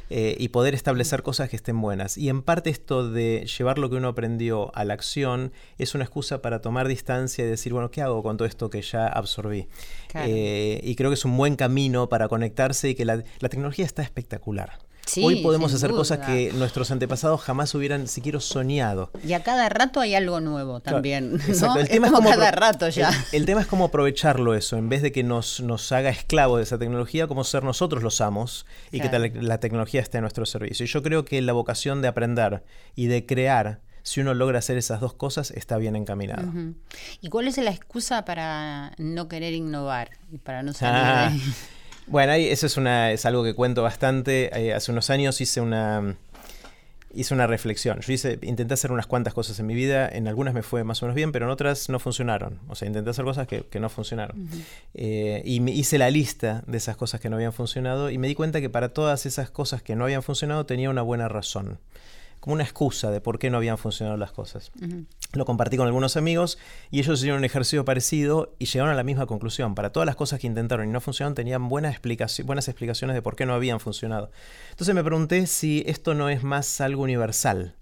[SPEAKER 4] eh, y poder establecer cosas que estén buenas. Y en parte esto de llevar lo que uno aprendió a la acción es una excusa para tomar distancia y decir, bueno, ¿qué hago con todo esto que ya absorbí? Eh, y creo que es un buen camino para conectarse y que la, tecnología está espectacular.
[SPEAKER 2] Sí,
[SPEAKER 4] Hoy podemos hacer cosas que nuestros antepasados jamás hubieran siquiera soñado.
[SPEAKER 2] Y a cada rato hay algo nuevo también.
[SPEAKER 4] Claro, exacto.
[SPEAKER 2] ¿no?
[SPEAKER 4] El tema es
[SPEAKER 2] como cada rato ya.
[SPEAKER 4] El, el tema es cómo aprovecharlo eso, en vez de que nos, nos haga esclavos de esa tecnología, como ser nosotros los amos y
[SPEAKER 2] Claro.
[SPEAKER 4] que tal- la tecnología esté a nuestro servicio. Y yo creo que la vocación de aprender y de crear, si uno logra hacer esas dos cosas, está bien encaminado.
[SPEAKER 2] ¿Y cuál es la excusa para no querer innovar y para no salir
[SPEAKER 4] Ah,
[SPEAKER 2] de-
[SPEAKER 4] bueno, eso es, una, es algo que cuento bastante. Eh, hace unos años hice una, hice una reflexión. Yo hice, intenté hacer unas cuantas cosas en mi vida. En algunas me fue más o menos bien, pero en otras no funcionaron. O sea, intenté hacer cosas que, que no funcionaron. Eh, y me hice la lista de esas cosas que no habían funcionado y me di cuenta que para todas esas cosas que no habían funcionado tenía una buena razón. Como una excusa de por qué no habían funcionado las cosas. Lo compartí con algunos amigos y ellos hicieron un ejercicio parecido y llegaron a la misma conclusión. Para todas las cosas que intentaron y no funcionaron, tenían buenas, explicaci- buenas explicaciones de por qué no habían funcionado. Entonces me pregunté si esto no es más algo universal.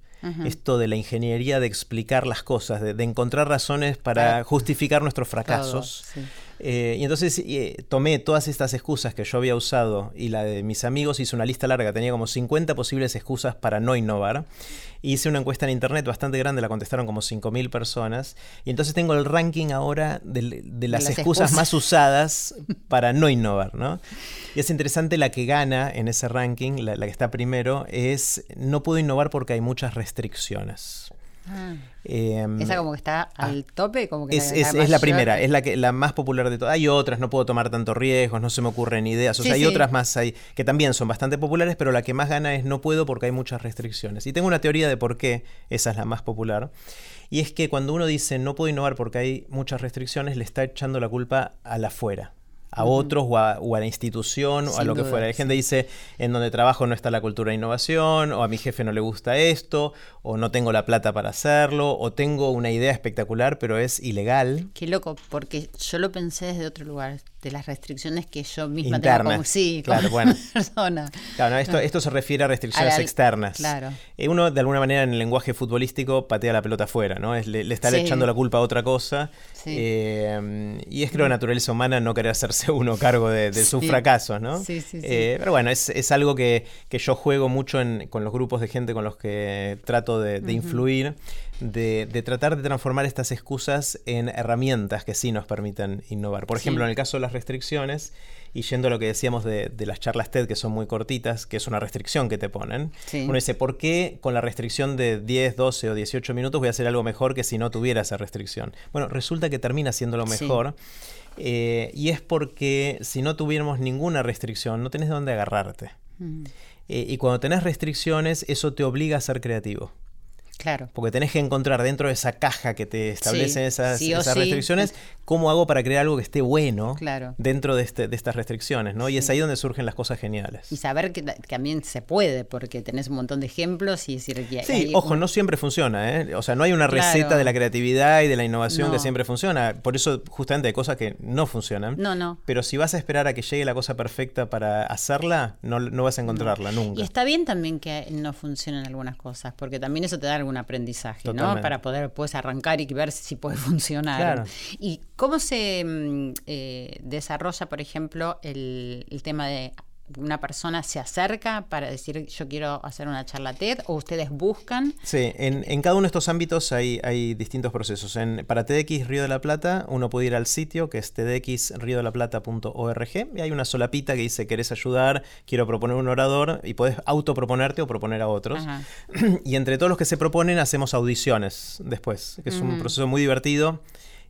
[SPEAKER 4] Esto de la ingeniería de explicar las cosas, de, de encontrar razones para
[SPEAKER 2] Claro.
[SPEAKER 4] justificar nuestros fracasos.
[SPEAKER 2] Todo, sí.
[SPEAKER 4] Eh, y entonces eh, tomé todas estas excusas que yo había usado y la de mis amigos, hice una lista larga, tenía como 50 posibles excusas para no innovar. Hice una encuesta en internet bastante grande, la contestaron como 5.000 personas. Y entonces tengo el ranking ahora de, de las,
[SPEAKER 2] las
[SPEAKER 4] excusas,
[SPEAKER 2] excusas.
[SPEAKER 4] más usadas para no innovar. ¿no? Y es interesante, la que gana en ese ranking, la, la que está primero, es no puedo innovar porque hay muchas restricciones.
[SPEAKER 2] Ah,
[SPEAKER 4] Em,
[SPEAKER 2] esa como que está al tope, como que
[SPEAKER 4] es,
[SPEAKER 2] la-
[SPEAKER 4] es-
[SPEAKER 2] la
[SPEAKER 4] es la
[SPEAKER 2] mayor.
[SPEAKER 4] primera, es la que la más popular de todas. Hay otras, no puedo tomar tantos riesgos, no se me ocurren ideas. O
[SPEAKER 2] Sí,
[SPEAKER 4] sea, hay
[SPEAKER 2] sí.
[SPEAKER 4] otras más ahí que también son bastante populares, pero la que más gana es no puedo porque hay muchas restricciones. Y tengo una teoría de por qué esa es la más popular. Y es que cuando uno dice no puedo innovar porque hay muchas restricciones, le está echando la culpa al afuera. A otros o a, o a la institución o a lo que fuera. Hay gente dice en donde trabajo no está la cultura de innovación, o a mi jefe no le gusta esto, o no tengo la plata para hacerlo, o tengo una idea espectacular pero es ilegal.
[SPEAKER 2] Qué loco, porque yo lo pensé desde otro lugar, de las restricciones que yo misma tengo como, sí,
[SPEAKER 4] Claro,
[SPEAKER 2] como
[SPEAKER 4] bueno.
[SPEAKER 2] persona.
[SPEAKER 4] Claro, no, esto, esto se refiere a restricciones
[SPEAKER 2] A la-
[SPEAKER 4] externas.
[SPEAKER 2] claro.
[SPEAKER 4] Eh, uno, de alguna manera, en el lenguaje futbolístico, patea la pelota afuera, ¿no? Es, le, le está
[SPEAKER 2] Sí.
[SPEAKER 4] echando la culpa a otra cosa.
[SPEAKER 2] Sí.
[SPEAKER 4] Eh, y es, creo, naturaleza humana no querer hacerse uno cargo de, de sus fracasos, ¿no?
[SPEAKER 2] Sí, sí, sí.
[SPEAKER 4] Eh, pero bueno, es, es algo que, que yo juego mucho en- con los grupos de gente con los que trato de, de influir, de, de tratar de transformar estas excusas en herramientas que sí nos permiten innovar. Por
[SPEAKER 2] Sí.
[SPEAKER 4] ejemplo, en el caso de las restricciones, y yendo a lo que decíamos de, de las charlas TED, que son muy cortitas, que es una restricción que te ponen,
[SPEAKER 2] Sí.
[SPEAKER 4] uno dice, ¿por qué con la restricción de 10, 12 o 18 minutos voy a hacer algo mejor que si no tuviera esa restricción? Bueno, resulta que termina siendo lo
[SPEAKER 2] Sí.
[SPEAKER 4] mejor. eh, y es porque si no tuviéramos ninguna restricción, no tenés de dónde agarrarte.
[SPEAKER 2] Mm,
[SPEAKER 4] Eh, y cuando tenés restricciones, eso te obliga a ser creativo.
[SPEAKER 2] Claro.
[SPEAKER 4] Porque tenés que encontrar dentro de esa caja que te establecen
[SPEAKER 2] Sí,
[SPEAKER 4] esas,
[SPEAKER 2] sí
[SPEAKER 4] esas
[SPEAKER 2] sí.
[SPEAKER 4] restricciones, cómo hago para crear algo que esté bueno
[SPEAKER 2] Claro.
[SPEAKER 4] dentro de, este- de estas restricciones, ¿no? Y es
[SPEAKER 2] Sí.
[SPEAKER 4] ahí donde surgen las cosas geniales.
[SPEAKER 2] Y saber que ta- que también se puede, porque tenés un montón de ejemplos y decir que
[SPEAKER 4] Sí,
[SPEAKER 2] hay-
[SPEAKER 4] ojo, no siempre funciona, ¿eh? O sea, no hay una
[SPEAKER 2] Claro.
[SPEAKER 4] receta de la creatividad y de la innovación que
[SPEAKER 2] No.
[SPEAKER 4] siempre funciona. Por eso, justamente, hay cosas que no funcionan.
[SPEAKER 2] No, no.
[SPEAKER 4] Pero si vas a esperar a que llegue la cosa perfecta para hacerla, no, no vas a encontrarla nunca.
[SPEAKER 2] Y está bien también que no funcionen algunas cosas, porque también eso te da algún aprendizaje, ¿no? Para poder pues, arrancar y ver si puede funcionar.
[SPEAKER 4] Claro.
[SPEAKER 2] ¿Y cómo se mm, eh, desarrolla, por ejemplo, el, el tema de una persona se acerca para decir yo quiero hacer una charla TED o ustedes buscan?
[SPEAKER 4] Sí, en, en cada uno de estos ámbitos hay, hay distintos procesos. En, para TEDx Río de la Plata, uno puede ir al sitio que es tedxriodelaplata.org y hay una solapita que dice querés ayudar, quiero proponer un orador y podés autoproponerte o proponer a otros.
[SPEAKER 2] Ajá.
[SPEAKER 4] Y entre todos los que se proponen hacemos audiciones después, que es un proceso muy divertido.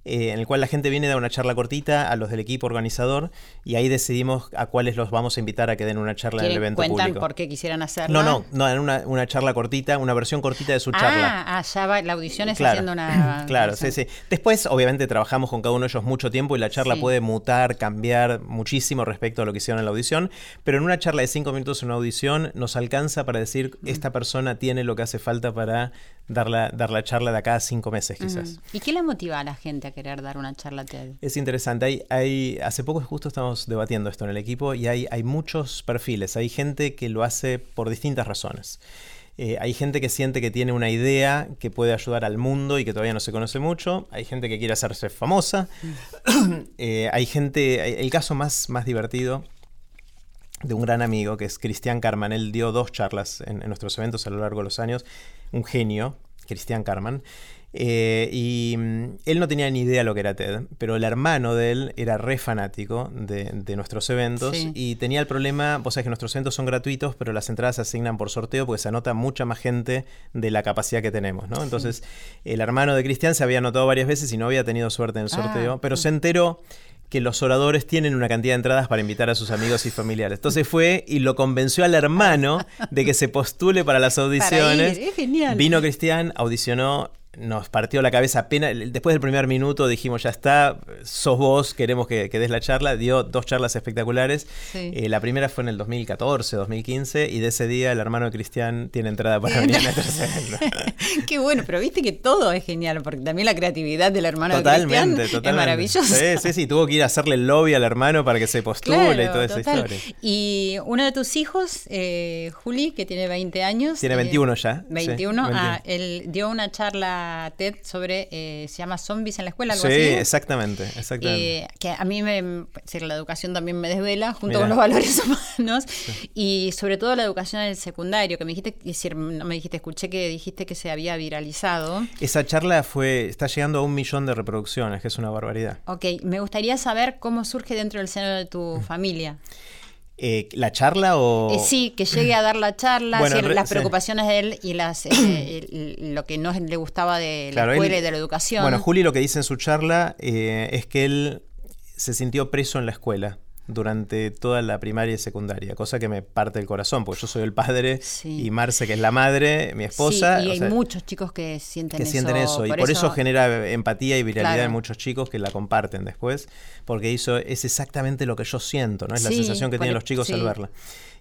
[SPEAKER 4] Eh, en el cual la gente viene a dar una charla cortita a los del equipo organizador y ahí decidimos a cuáles los vamos a invitar a que den una charla en el
[SPEAKER 2] ¿Quieren-
[SPEAKER 4] evento
[SPEAKER 2] ¿Cuentan
[SPEAKER 4] público.
[SPEAKER 2] por qué quisieran hacerla?
[SPEAKER 4] No, no, no, en una, una charla cortita, una versión cortita de su charla.
[SPEAKER 2] Ah, ah, ya va, la audición es
[SPEAKER 4] Claro,
[SPEAKER 2] haciendo una...
[SPEAKER 4] claro, sí, sí. Después, obviamente, trabajamos con cada uno de ellos mucho tiempo y la charla
[SPEAKER 2] Sí.
[SPEAKER 4] puede mutar, cambiar muchísimo respecto a lo que hicieron en la audición. Pero en una charla de cinco minutos en una audición nos alcanza para decir
[SPEAKER 2] Mm.
[SPEAKER 4] esta persona tiene lo que hace falta para dar la, dar la charla de acá a cinco meses, quizás.
[SPEAKER 2] ¿Y qué le motiva a la gente a querer dar una charla TED?
[SPEAKER 4] Es interesante. Hay, hay, hace poco justo estamos debatiendo esto en el equipo y hay, hay muchos perfiles. Hay gente que lo hace por distintas razones. Eh, hay gente que siente que tiene una idea que puede ayudar al mundo y que todavía no se conoce mucho. Hay gente que quiere hacerse famosa. Eh, hay gente, el caso más, más divertido de un gran amigo que es Cristian Carman. Él dio dos charlas en, en nuestros eventos a lo largo de los años. Un genio, Cristian Carman. Eh, y mm, él no tenía ni idea lo que era TED, pero el hermano de él era re fanático de, de nuestros eventos
[SPEAKER 2] Sí.
[SPEAKER 4] y tenía el problema, vos sabés que nuestros eventos son gratuitos, pero las entradas se asignan por sorteo porque se anota mucha más gente de la capacidad que tenemos, ¿no? Entonces, el hermano de Cristian se había anotado varias veces y no había tenido suerte en el
[SPEAKER 2] Ah,
[SPEAKER 4] sorteo, pero
[SPEAKER 2] mm.
[SPEAKER 4] se enteró que los oradores tienen una cantidad de entradas para invitar a sus amigos y familiares. Entonces fue y lo convenció al hermano de que se postule para las audiciones.
[SPEAKER 2] ir, es genial.
[SPEAKER 4] Vino Cristian, audicionó, nos partió la cabeza apenas. Después del primer minuto dijimos, ya está, sos vos, queremos que, que des la charla. Dio dos charlas espectaculares.
[SPEAKER 2] Sí.
[SPEAKER 4] Eh, la primera fue en el 2014, 2015, y de ese día el hermano de Cristian tiene entrada para venir a.
[SPEAKER 2] Qué bueno, pero viste que todo es genial, porque también la creatividad del hermano de
[SPEAKER 4] Totalmente,
[SPEAKER 2] Cristian
[SPEAKER 4] totalmente.
[SPEAKER 2] es maravillosa.
[SPEAKER 4] Sí, sí, sí, tuvo que ir a hacerle el lobby al hermano para que se postule y toda esa historia.
[SPEAKER 2] Y uno de tus hijos, eh, Juli, que tiene 20 años.
[SPEAKER 4] Tiene
[SPEAKER 2] eh,
[SPEAKER 4] 21 ya, sí,
[SPEAKER 2] 21.
[SPEAKER 4] 21.
[SPEAKER 2] ah, él dio una charla TED sobre, eh, se llama Zombies en la escuela, algo
[SPEAKER 4] Sí,
[SPEAKER 2] así.
[SPEAKER 4] exactamente, exactamente.
[SPEAKER 2] Eh, que a mí me, decir, la educación también me desvela junto
[SPEAKER 4] Mirá.
[SPEAKER 2] con los valores humanos y sobre todo la educación en el secundario que me dijiste es decir, no me dijiste escuché que dijiste que se había viralizado
[SPEAKER 4] Esa charla fue, está llegando a un millón de reproducciones, que es una barbaridad.
[SPEAKER 2] Ok, me gustaría saber cómo surge dentro del seno de
[SPEAKER 4] Mm.
[SPEAKER 2] tu familia.
[SPEAKER 4] Eh, ¿La charla o...?
[SPEAKER 2] Eh, sí, que llegue a dar la charla,
[SPEAKER 4] Bueno, re-
[SPEAKER 2] las
[SPEAKER 4] sí.
[SPEAKER 2] preocupaciones de él y las eh, lo que no le gustaba de
[SPEAKER 4] Claro,
[SPEAKER 2] la escuela
[SPEAKER 4] él-
[SPEAKER 2] y de la educación.
[SPEAKER 4] Bueno, Juli lo que dice en su charla eh, es que él se sintió preso en la escuela durante toda la primaria y secundaria, cosa que me parte el corazón, porque yo soy el padre
[SPEAKER 2] Sí.
[SPEAKER 4] y Marce, que es la madre, mi esposa.
[SPEAKER 2] Sí, y hay
[SPEAKER 4] sea,
[SPEAKER 2] muchos chicos que sienten
[SPEAKER 4] que
[SPEAKER 2] eso.
[SPEAKER 4] sienten eso, y por eso, genera empatía y viralidad
[SPEAKER 2] Claro.
[SPEAKER 4] en muchos chicos que la comparten después, porque hizo es exactamente lo que yo siento, ¿no? Es la sensación que tienen
[SPEAKER 2] e-
[SPEAKER 4] los chicos al verla.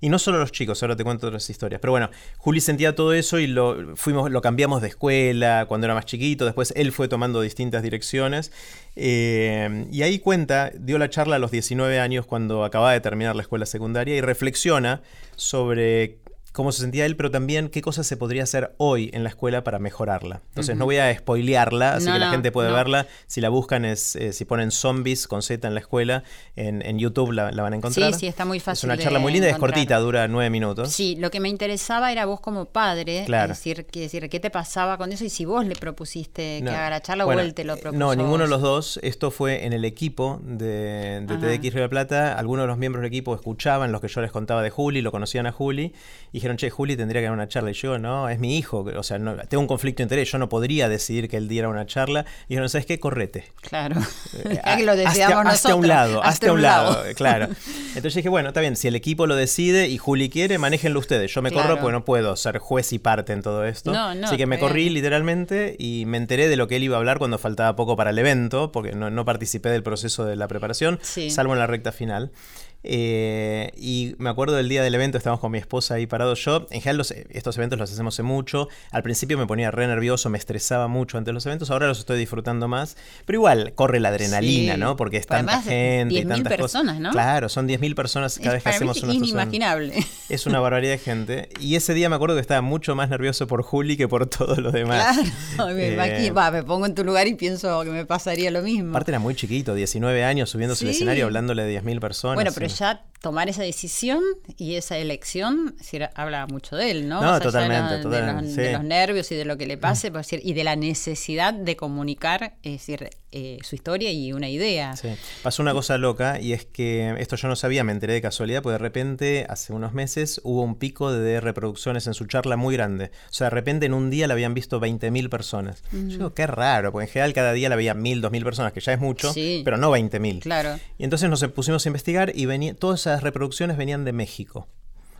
[SPEAKER 4] Y no solo los chicos, ahora te cuento otras historias. Pero bueno, Juli sentía todo eso y lo fuimos, lo cambiamos de escuela cuando era más chiquito. Después él fue tomando distintas direcciones. Eh, y ahí cuenta, dio la charla a los 19 años cuando acababa de terminar la escuela secundaria y reflexiona sobre cómo se sentía él, pero también qué cosas se podría hacer hoy en la escuela para mejorarla. Entonces no voy a spoilearla, así
[SPEAKER 2] No,
[SPEAKER 4] que la
[SPEAKER 2] no,
[SPEAKER 4] gente puede
[SPEAKER 2] no.
[SPEAKER 4] verla. Si la buscan, es eh, si ponen zombies con Z en la escuela, en, en YouTube la, la van a encontrar.
[SPEAKER 2] Sí, sí, está muy
[SPEAKER 4] Es
[SPEAKER 2] fácil
[SPEAKER 4] una
[SPEAKER 2] de
[SPEAKER 4] charla muy linda, es
[SPEAKER 2] encontrar.
[SPEAKER 4] cortita, dura nueve minutos.
[SPEAKER 2] Sí, lo que me interesaba era vos como padre,
[SPEAKER 4] Claro.
[SPEAKER 2] es decir, que decir, qué te pasaba con eso y si vos le propusiste que haga la charla
[SPEAKER 4] Bueno,
[SPEAKER 2] o él te lo
[SPEAKER 4] eh,
[SPEAKER 2] propuso.
[SPEAKER 4] No, ninguno de los dos. Esto fue en el equipo de, de. TEDx Río de la Plata. Algunos de los miembros del equipo escuchaban los que yo les contaba de Juli, lo conocían a Juli. Y dijeron, che, Juli tendría que dar una charla. Y yo, no, es mi hijo. O sea, no, tengo un conflicto de interés. Yo no podría decidir que él diera una charla. Y dijeron, ¿sabes qué? Correte.
[SPEAKER 2] Claro.
[SPEAKER 4] Eh,
[SPEAKER 2] que lo
[SPEAKER 4] hazte-
[SPEAKER 2] decidamos
[SPEAKER 4] hazte a un lado,
[SPEAKER 2] Hazte
[SPEAKER 4] hazte a un lado, claro. Entonces dije, bueno, está bien, si el equipo lo decide y Juli quiere, manéjenlo ustedes. Yo me
[SPEAKER 2] Claro.
[SPEAKER 4] corro porque no puedo ser juez y parte en todo esto.
[SPEAKER 2] No, no,
[SPEAKER 4] Así que me corrí
[SPEAKER 2] bien.
[SPEAKER 4] literalmente y me enteré de lo que él iba a hablar cuando faltaba poco para el evento, porque no, no participé del proceso de la preparación,
[SPEAKER 2] Sí.
[SPEAKER 4] salvo en la recta final. Eh, y me acuerdo del día del evento, estábamos con mi esposa ahí parados yo. En general, los- estos eventos los hacemos hace mucho. Al principio me ponía re nervioso, me estresaba mucho ante los eventos. Ahora los estoy disfrutando más. Pero igual, corre la adrenalina,
[SPEAKER 2] Sí.
[SPEAKER 4] ¿no? Porque es
[SPEAKER 2] Pero
[SPEAKER 4] tanta
[SPEAKER 2] además,
[SPEAKER 4] gente y
[SPEAKER 2] 10.000
[SPEAKER 4] tantas
[SPEAKER 2] personas,
[SPEAKER 4] cosas.
[SPEAKER 2] ¿no?
[SPEAKER 4] Claro, son 10.000 personas cada
[SPEAKER 2] Es
[SPEAKER 4] vez que hacemos una
[SPEAKER 2] inimaginable.
[SPEAKER 4] Es una barbaridad de gente. Y ese día me acuerdo que estaba mucho más nervioso por Juli que por todos los demás.
[SPEAKER 2] Claro, me,
[SPEAKER 4] Eh,
[SPEAKER 2] me pongo en tu lugar y pienso que me pasaría lo mismo.
[SPEAKER 4] Aparte era muy chiquito, 19 años, subiéndose al
[SPEAKER 2] Sí.
[SPEAKER 4] escenario hablándole de 10.000 personas.
[SPEAKER 2] Bueno, pero
[SPEAKER 4] y-
[SPEAKER 2] ya tomar esa decisión y esa elección es decir, habla mucho de él, ¿no?
[SPEAKER 4] No, totalmente,
[SPEAKER 2] de, los,
[SPEAKER 4] sí.
[SPEAKER 2] de los nervios y de lo que le pase, pues, es decir, y de la necesidad de comunicar, es decir, eh, su historia y una idea.
[SPEAKER 4] Sí. Pasó una cosa loca y es que esto yo no sabía, me enteré de casualidad, porque de repente, hace unos meses, hubo un pico de reproducciones en su charla muy grande. O sea, de repente en un día la habían visto 20.000 personas. Yo digo, qué raro, porque en general cada día la veían 1.000, 2.000 personas, que ya es mucho,
[SPEAKER 2] Sí.
[SPEAKER 4] pero no 20.000.
[SPEAKER 2] Claro.
[SPEAKER 4] Y entonces nos pusimos a investigar y venía, todas esas reproducciones venían de México.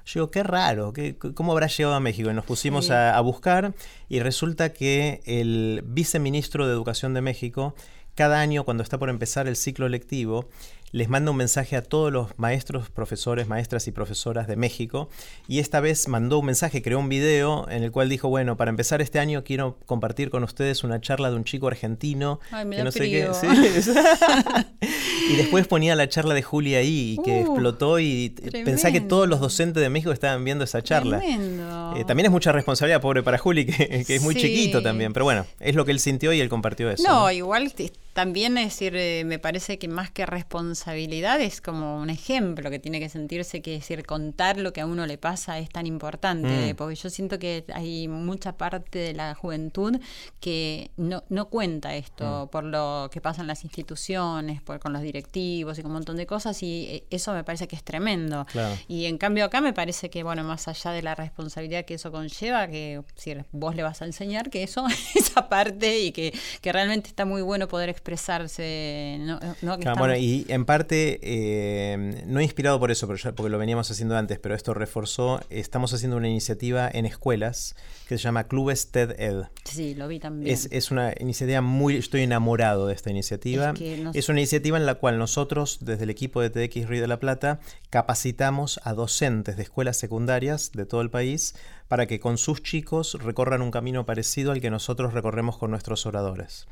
[SPEAKER 4] Yo digo, qué raro, ¿qué, ¿cómo habrá llegado a México? Y nos pusimos
[SPEAKER 2] Sí.
[SPEAKER 4] a, a buscar y resulta que el viceministro de Educación de México, cada año cuando está por empezar el ciclo lectivo, les manda un mensaje a todos los maestros, profesores, maestras y profesoras de México. Y esta vez mandó un mensaje, creó un video en el cual dijo, bueno, para empezar este año quiero compartir con ustedes una charla de un chico argentino.
[SPEAKER 2] Ay, me
[SPEAKER 4] que sé qué. Sí. y después ponía la charla de Julia ahí y que
[SPEAKER 2] Uh,
[SPEAKER 4] explotó y pensá que
[SPEAKER 2] tremendo.
[SPEAKER 4] todos los docentes de México estaban viendo esa charla.
[SPEAKER 2] Tremendo.
[SPEAKER 4] Eh, también es mucha responsabilidad, pobre para Juli, que, que es muy
[SPEAKER 2] Sí.
[SPEAKER 4] chiquito también. Pero bueno, es lo que él sintió y él compartió eso.
[SPEAKER 2] No,
[SPEAKER 4] ¿no?
[SPEAKER 2] igual también es decir, eh, me parece que más que responsabilidad es como un ejemplo que tiene que sentirse que decir, contar lo que a uno le pasa es tan importante,
[SPEAKER 4] Mm.
[SPEAKER 2] porque yo siento que hay mucha parte de la juventud que no, no cuenta esto
[SPEAKER 4] Mm.
[SPEAKER 2] por lo que pasa en las instituciones, por, con los directivos y con un montón de cosas, y eh, eso me parece que es tremendo.
[SPEAKER 4] Claro.
[SPEAKER 2] Y en cambio acá me parece que, bueno, más allá de la responsabilidad que eso conlleva, que si vos le vas a enseñar que eso, esa parte y que, que realmente está muy bueno poder expresarse, ¿no? ¿no? Que
[SPEAKER 4] Claro, bueno, y en parte, eh, no inspirado por eso, pero ya- porque lo veníamos haciendo antes, pero esto reforzó, estamos haciendo una iniciativa en escuelas que se llama Clubes TED Ed.
[SPEAKER 2] Sí, lo vi también.
[SPEAKER 4] Es, es una iniciativa muy, estoy enamorado de esta iniciativa.
[SPEAKER 2] Es que nos-
[SPEAKER 4] Es una iniciativa en la cual nosotros, desde el equipo de TEDx Río de la Plata, capacitamos a docentes de escuelas secundarias de todo el país para que con sus chicos recorran un camino parecido al que nosotros recorremos con nuestros oradores.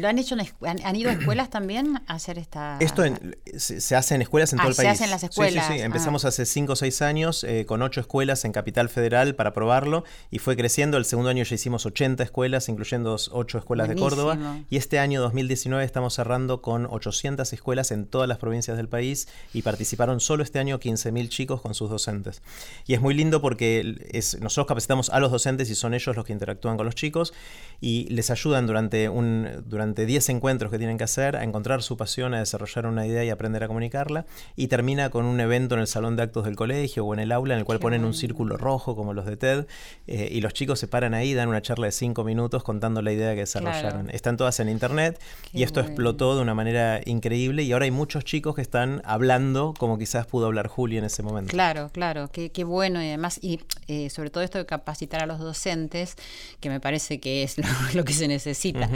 [SPEAKER 2] ¿Lo han hecho en han, han ido a escuelas también a hacer esta...?
[SPEAKER 4] Esto en- se, se hace en escuelas en
[SPEAKER 2] Ah,
[SPEAKER 4] todo el
[SPEAKER 2] se
[SPEAKER 4] país.
[SPEAKER 2] hace en las
[SPEAKER 4] Sí, sí,
[SPEAKER 2] escuelas.
[SPEAKER 4] Sí,
[SPEAKER 2] Ah.
[SPEAKER 4] Empezamos hace 5 o 6 años eh, con 8 escuelas en Capital Federal para probarlo y fue creciendo. El segundo año ya hicimos 80 escuelas, incluyendo 8 escuelas de Córdoba. Y este año 2019 estamos cerrando con 800 escuelas en todas las provincias del país y participaron solo este año 15.000 chicos con sus docentes. Y es muy lindo porque es, nosotros capacitamos a los docentes y son ellos los que interactúan con los chicos y les ayudan durante, un, durante 10 encuentros que tienen que hacer a encontrar su pasión, a desarrollar una idea y aprender a comunicarla. Y termina con un evento en el salón de actos del colegio o en el aula en el cual
[SPEAKER 2] Qué
[SPEAKER 4] ponen un círculo rojo como los de TED eh, y los chicos se paran ahí, dan una charla de 5 minutos contando la idea que desarrollaron.
[SPEAKER 2] Claro.
[SPEAKER 4] Están todas en internet
[SPEAKER 2] Qué
[SPEAKER 4] y esto
[SPEAKER 2] bueno.
[SPEAKER 4] explotó de una manera increíble y ahora hay muchos chicos que están hablando como quizás pudo hablar Juli en ese momento.
[SPEAKER 2] Claro, claro, qué, qué bueno y además, y eh, sobre todo esto de capacitar a los docentes, que me parece que es lo, lo que se necesita.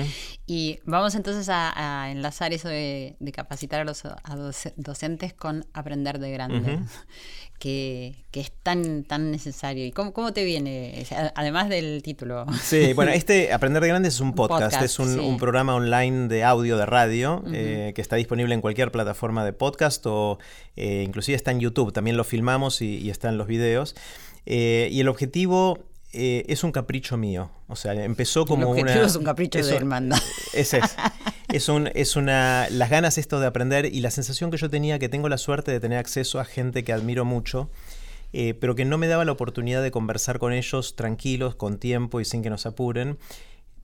[SPEAKER 2] Y vamos entonces a, a enlazar eso de, de capacitar a los a doce- docentes con aprender de grande, que, que es tan, tan necesario. ¿Y cómo, cómo te viene, además del título?
[SPEAKER 4] Sí, bueno, este Aprender de Grandes es un podcast,
[SPEAKER 2] podcast,
[SPEAKER 4] es un,
[SPEAKER 2] sí.
[SPEAKER 4] un programa online de audio, de radio, eh, que está disponible en cualquier plataforma de podcast o eh, inclusive está en YouTube, también lo filmamos y, y está en los videos. Eh, y el objetivo eh, es un capricho mío, o sea, empezó como una...
[SPEAKER 2] es un capricho de hermandad.
[SPEAKER 4] Ese es. Es, un- es una. Las ganas esto de aprender y la sensación que yo tenía que tengo la suerte de tener acceso a gente que admiro mucho, eh, pero que no me daba la oportunidad de conversar con ellos tranquilos, con tiempo y sin que nos apuren,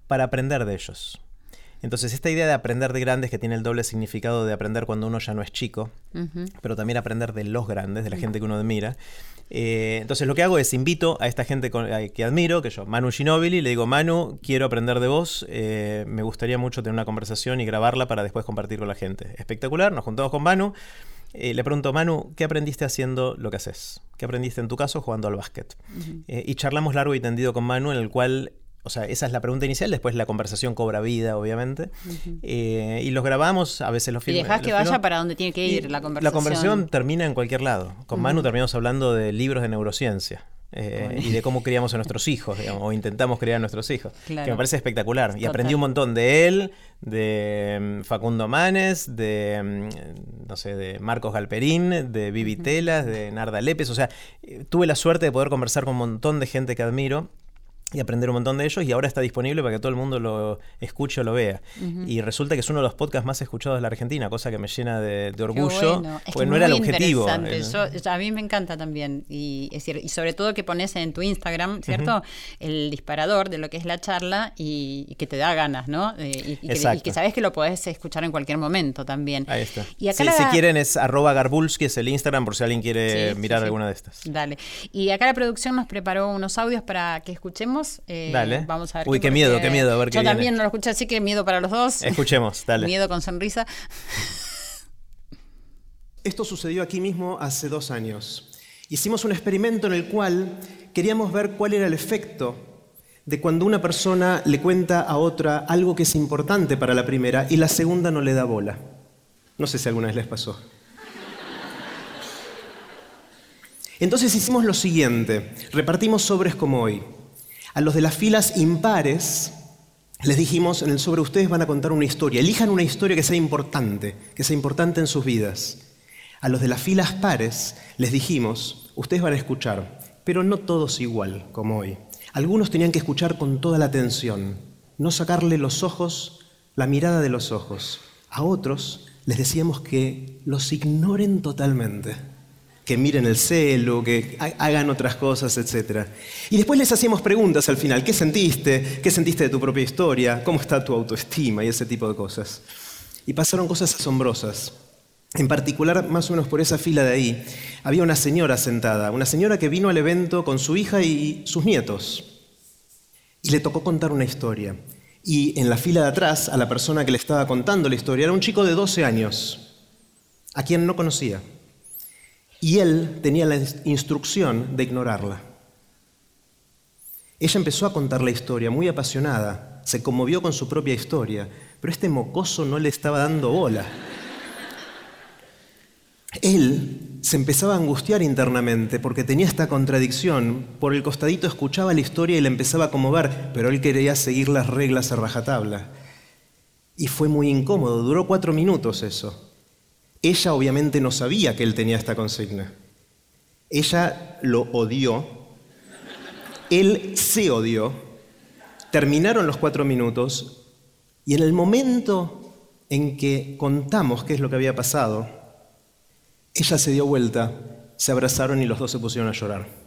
[SPEAKER 4] para aprender de ellos. Entonces, esta idea de aprender de grandes, que tiene el doble significado de aprender cuando uno ya no es chico, pero también aprender de los grandes, de la gente que uno admira. Eh, entonces lo que hago es invito a esta gente con- a- que admiro, que yo, Manu Ginóbili, le digo, Manu, quiero aprender de vos, eh, me gustaría mucho tener una conversación y grabarla para después compartir con la gente. Espectacular, nos juntamos con Manu. eh, le pregunto, Manu, ¿qué aprendiste haciendo lo que haces? ¿Qué aprendiste en tu caso jugando al básquet? Eh, y charlamos largo y tendido con Manu, en el cual, o sea, esa es la pregunta inicial, después la conversación cobra vida, obviamente. Eh, y los grabamos, a veces los
[SPEAKER 2] Y
[SPEAKER 4] filmamos.
[SPEAKER 2] dejás que vaya para donde tiene que ir
[SPEAKER 4] Y
[SPEAKER 2] la conversación.
[SPEAKER 4] La conversación termina en cualquier lado. Con Manu terminamos hablando de libros de neurociencia. eh, y de cómo criamos a nuestros hijos, digamos, o intentamos criar a nuestros hijos.
[SPEAKER 2] Claro.
[SPEAKER 4] Que me parece espectacular. Y
[SPEAKER 2] Total.
[SPEAKER 4] aprendí un montón de él, de mm, Facundo Manes, de, mm, no sé, de Marcos Galperín, de Vivi Telas, de Narda Lépez. O sea, eh, tuve la suerte de poder conversar con un montón de gente que admiro y aprender un montón de ellos y ahora está disponible para que todo el mundo lo escuche o lo vea. Y resulta que es uno de los podcasts más escuchados de la Argentina, cosa que me llena de, orgullo,
[SPEAKER 2] bueno.
[SPEAKER 4] Porque no era el objetivo.
[SPEAKER 2] Yo- a mí me encanta también. Y, es decir, y sobre todo que pones en tu Instagram, ¿cierto? El disparador de lo que es la charla y, y que te da ganas, ¿no? Eh, y, y que, y que sabes que lo podés escuchar en cualquier momento también.
[SPEAKER 4] Ahí está.
[SPEAKER 2] Y acá
[SPEAKER 4] Sí,
[SPEAKER 2] la-
[SPEAKER 4] Si quieren es arroba garbulski, es el Instagram por si alguien quiere
[SPEAKER 2] sí,
[SPEAKER 4] mirar
[SPEAKER 2] sí.
[SPEAKER 4] alguna de estas.
[SPEAKER 2] Dale. Y acá la producción nos preparó unos audios para que escuchemos. Eh,
[SPEAKER 4] Dale.
[SPEAKER 2] Vamos a ver.
[SPEAKER 4] Uy, qué miedo, qué miedo, a ver qué
[SPEAKER 2] Yo
[SPEAKER 4] viene.
[SPEAKER 2] también no lo escuché, así que miedo para los dos.
[SPEAKER 4] Escuchemos, dale.
[SPEAKER 2] Miedo con sonrisa.
[SPEAKER 5] Esto sucedió aquí mismo hace dos años. Hicimos un experimento en el cual queríamos ver cuál era el efecto de cuando una persona le cuenta a otra algo que es importante para la primera y la segunda no le da bola. No sé si alguna vez les pasó. Entonces hicimos lo siguiente, repartimos sobres como hoy. A los de las filas impares les dijimos, en el sobre ustedes van a contar una historia, elijan una historia que sea importante, que sea importante en sus vidas. A los de las filas pares les dijimos, ustedes van a escuchar, pero no todos igual como hoy. Algunos tenían que escuchar con toda la atención, no sacarle los ojos la mirada de los ojos. A otros les decíamos que los ignoren totalmente, que miren el celo, que hagan otras cosas, etc. Y después les hacíamos preguntas al final, ¿qué sentiste? ¿Qué sentiste de tu propia historia? ¿Cómo está tu autoestima? Y ese tipo de cosas. Y pasaron cosas asombrosas. En particular, más o menos por esa fila de ahí, había una señora sentada, una señora que vino al evento con su hija y sus nietos. Y le tocó contar una historia. Y en la fila de atrás, a la persona que le estaba contando la historia, era un chico de 12 años, a quien no conocía. Y él tenía la instrucción de ignorarla. Ella empezó a contar la historia muy apasionada, se conmovió con su propia historia, pero este mocoso no le estaba dando bola. Él se empezaba a angustiar internamente porque tenía esta contradicción. Por el costadito escuchaba la historia y le empezaba a conmover, pero él quería seguir las reglas a rajatabla. Y fue muy incómodo, duró cuatro minutos eso. Ella obviamente no sabía que él tenía esta consigna. Ella lo odió, él se odió, terminaron los cuatro minutos y en el momento en que contamos qué es lo que había pasado, ella se dio vuelta, se abrazaron y los dos se pusieron a llorar.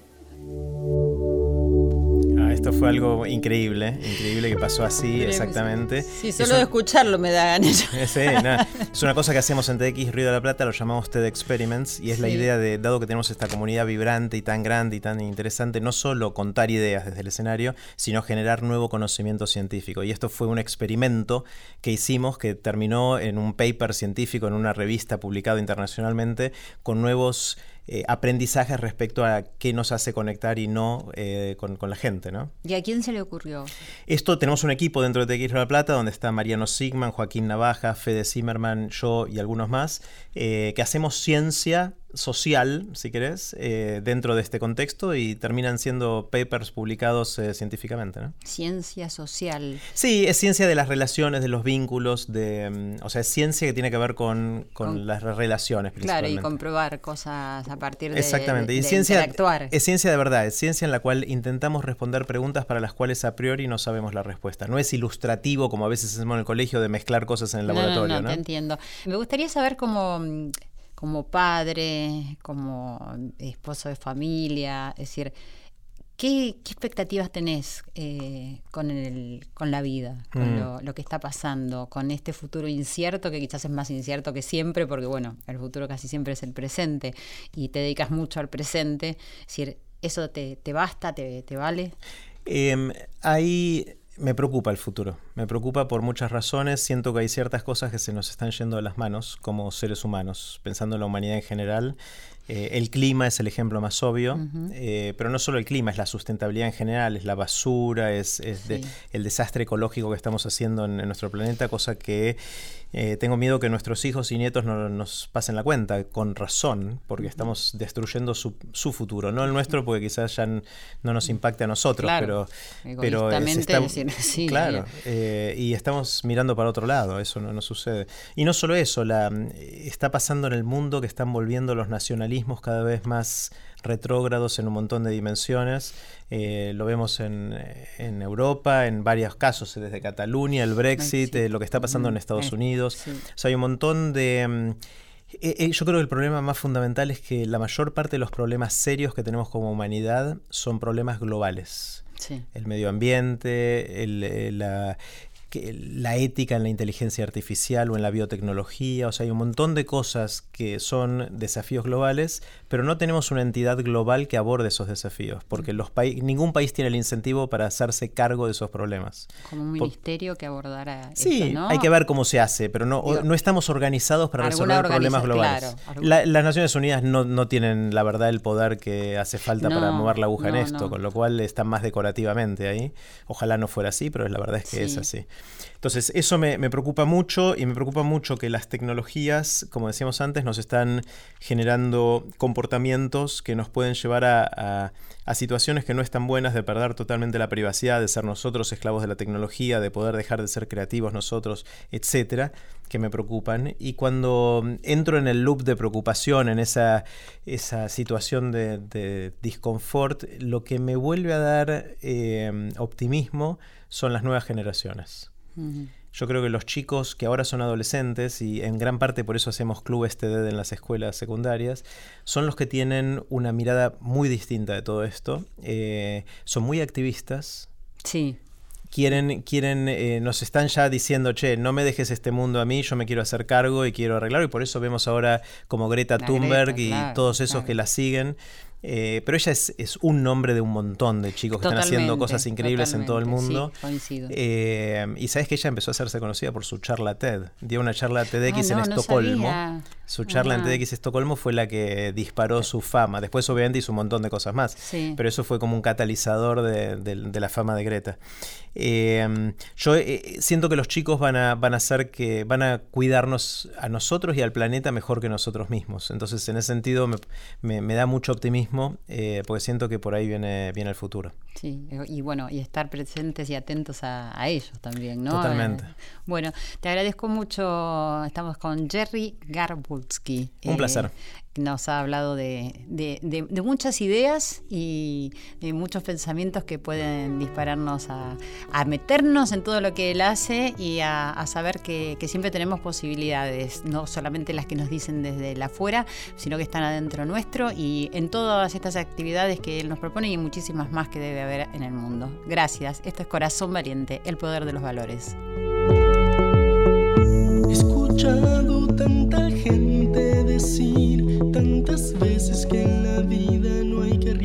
[SPEAKER 4] Esto fue algo increíble, increíble que pasó así, exactamente.
[SPEAKER 2] Sí, solo de escucharlo me da ganas.
[SPEAKER 4] Sí, es una cosa que hacemos en TX Río de la Plata, lo llamamos TED Experiments, y es la idea de, dado que tenemos esta comunidad vibrante y tan grande y tan interesante, no solo contar ideas desde el escenario, sino generar nuevo conocimiento científico. Y esto fue un experimento que hicimos que terminó en un paper científico en una revista publicado internacionalmente con nuevos eh, aprendizajes respecto a qué nos hace conectar y no eh, con, la gente. ¿no?
[SPEAKER 2] ¿Y a quién se le ocurrió?
[SPEAKER 4] Esto tenemos un equipo dentro de TX La Plata donde está Mariano Sigman, Joaquín Navaja, Fede Zimmerman, yo y algunos más, eh, que hacemos ciencia social, si querés, eh, dentro de este contexto y terminan siendo papers publicados eh, científicamente. ¿no?
[SPEAKER 2] Ciencia social.
[SPEAKER 4] Sí, es ciencia de las relaciones, de los vínculos, de, mm, o sea, es ciencia que tiene que ver con, las relaciones.
[SPEAKER 2] Claro, y comprobar cosas a partir de,
[SPEAKER 4] Exactamente. y ciencia, Es ciencia de verdad, es ciencia en la cual intentamos responder preguntas para las cuales a priori no sabemos la respuesta. No es ilustrativo como a veces hacemos en el colegio de mezclar cosas en el laboratorio.
[SPEAKER 2] No, no, no, te entiendo. Me gustaría saber cómo mm, como padre, como esposo de familia, es decir, ¿qué, expectativas tenés eh, con, el, con la vida, con mm. lo, que está pasando, con este futuro incierto que quizás es más incierto que siempre, porque bueno, el futuro casi siempre es el presente y te dedicas mucho al presente, es decir, ¿eso te, basta, te, vale?
[SPEAKER 4] Eh, hay me preocupa el futuro, me preocupa por muchas razones, siento que hay ciertas cosas que se nos están yendo de las manos como seres humanos, pensando en la humanidad en general, eh, el clima es el ejemplo más obvio, eh, pero no solo el clima, es la sustentabilidad en general, es la basura, es, el desastre ecológico que estamos haciendo en, nuestro planeta, cosa que eh, tengo miedo que nuestros hijos y nietos no nos pasen la cuenta, con razón, porque estamos destruyendo su, futuro, no el nuestro, porque quizás ya no nos impacte a nosotros, pero, pero claro, y estamos mirando para otro lado, eso no, no sucede. Y no solo eso, la, está pasando en el mundo que están volviendo los nacionalistas cada vez más retrógrados en un montón de dimensiones. Eh, lo vemos en, Europa, en varios casos, desde Cataluña, el Brexit, eh, lo que está pasando en Estados Unidos. O sea, hay un montón de... Mm, eh, yo creo que el problema más fundamental es que la mayor parte de los problemas serios que tenemos como humanidad son problemas globales. El medio ambiente, el, la, la ética en la inteligencia artificial o en la biotecnología, o sea, hay un montón de cosas que son desafíos globales, pero no tenemos una entidad global que aborde esos desafíos, porque los ningún país tiene el incentivo para hacerse cargo de esos problemas.
[SPEAKER 2] Como un ministerio que abordara
[SPEAKER 4] Sí, hay que ver cómo se hace, pero no, no estamos organizados para resolver problemas globales. las Naciones Unidas no, tienen, la verdad, el poder que hace falta para mover la aguja en esto, con lo cual están más decorativamente ahí. Ojalá no fuera así, pero la verdad es que es así. Entonces, eso me, preocupa mucho y me preocupa mucho que las tecnologías, como decíamos antes, nos están generando comportamientos que nos pueden llevar a, situaciones que no están buenas, de perder totalmente la privacidad, de ser nosotros esclavos de la tecnología, de poder dejar de ser creativos nosotros, etcétera, que me preocupan. Y cuando entro en el loop de preocupación, en esa, situación de, de disconfort, lo que me vuelve a dar eh, optimismo son las nuevas generaciones. Yo creo que los chicos que ahora son adolescentes, y en gran parte por eso hacemos clubes TD en las escuelas secundarias, son los que tienen una mirada muy distinta de todo esto. Eh, son muy activistas.
[SPEAKER 2] Sí
[SPEAKER 4] quieren, quieren eh, nos están ya diciendo, che, no me dejes este mundo a mí, yo me quiero hacer cargo y quiero arreglarlo. Y por eso vemos ahora como Greta Thunberg y todos esos que la siguen. Eh, pero ella es, un nombre de un montón de chicos que están haciendo cosas increíbles en todo el mundo. Eh, y sabes que ella empezó a hacerse conocida por su charla TED. Dio una charla TEDx en Estocolmo. Su charla en TEDx Estocolmo fue la que disparó su fama. Después, obviamente, hizo un montón de cosas más. Pero eso fue como un catalizador de, la fama de Greta. Eh, yo siento que los chicos van a, van a hacer que van a cuidarnos a nosotros y al planeta mejor que nosotros mismos. Entonces, en ese sentido, me da mucho optimismo eh, porque siento que por ahí viene, viene el futuro.
[SPEAKER 2] Sí, y bueno, y estar presentes y atentos a, ellos también, ¿no?
[SPEAKER 4] Totalmente.
[SPEAKER 2] Eh, bueno, te agradezco mucho. Estamos con Jerry Garbulski.
[SPEAKER 4] Un eh, placer
[SPEAKER 2] nos ha hablado de, muchas ideas y de muchos pensamientos que pueden dispararnos a, meternos en todo lo que él hace y a, saber que, siempre tenemos posibilidades, no solamente las que nos dicen desde la afuera, sino que están adentro nuestro y en todas estas actividades que él nos propone y muchísimas más que debe haber en el mundo. Gracias. Esto es Corazón Valiente, el poder de los valores.
[SPEAKER 1] He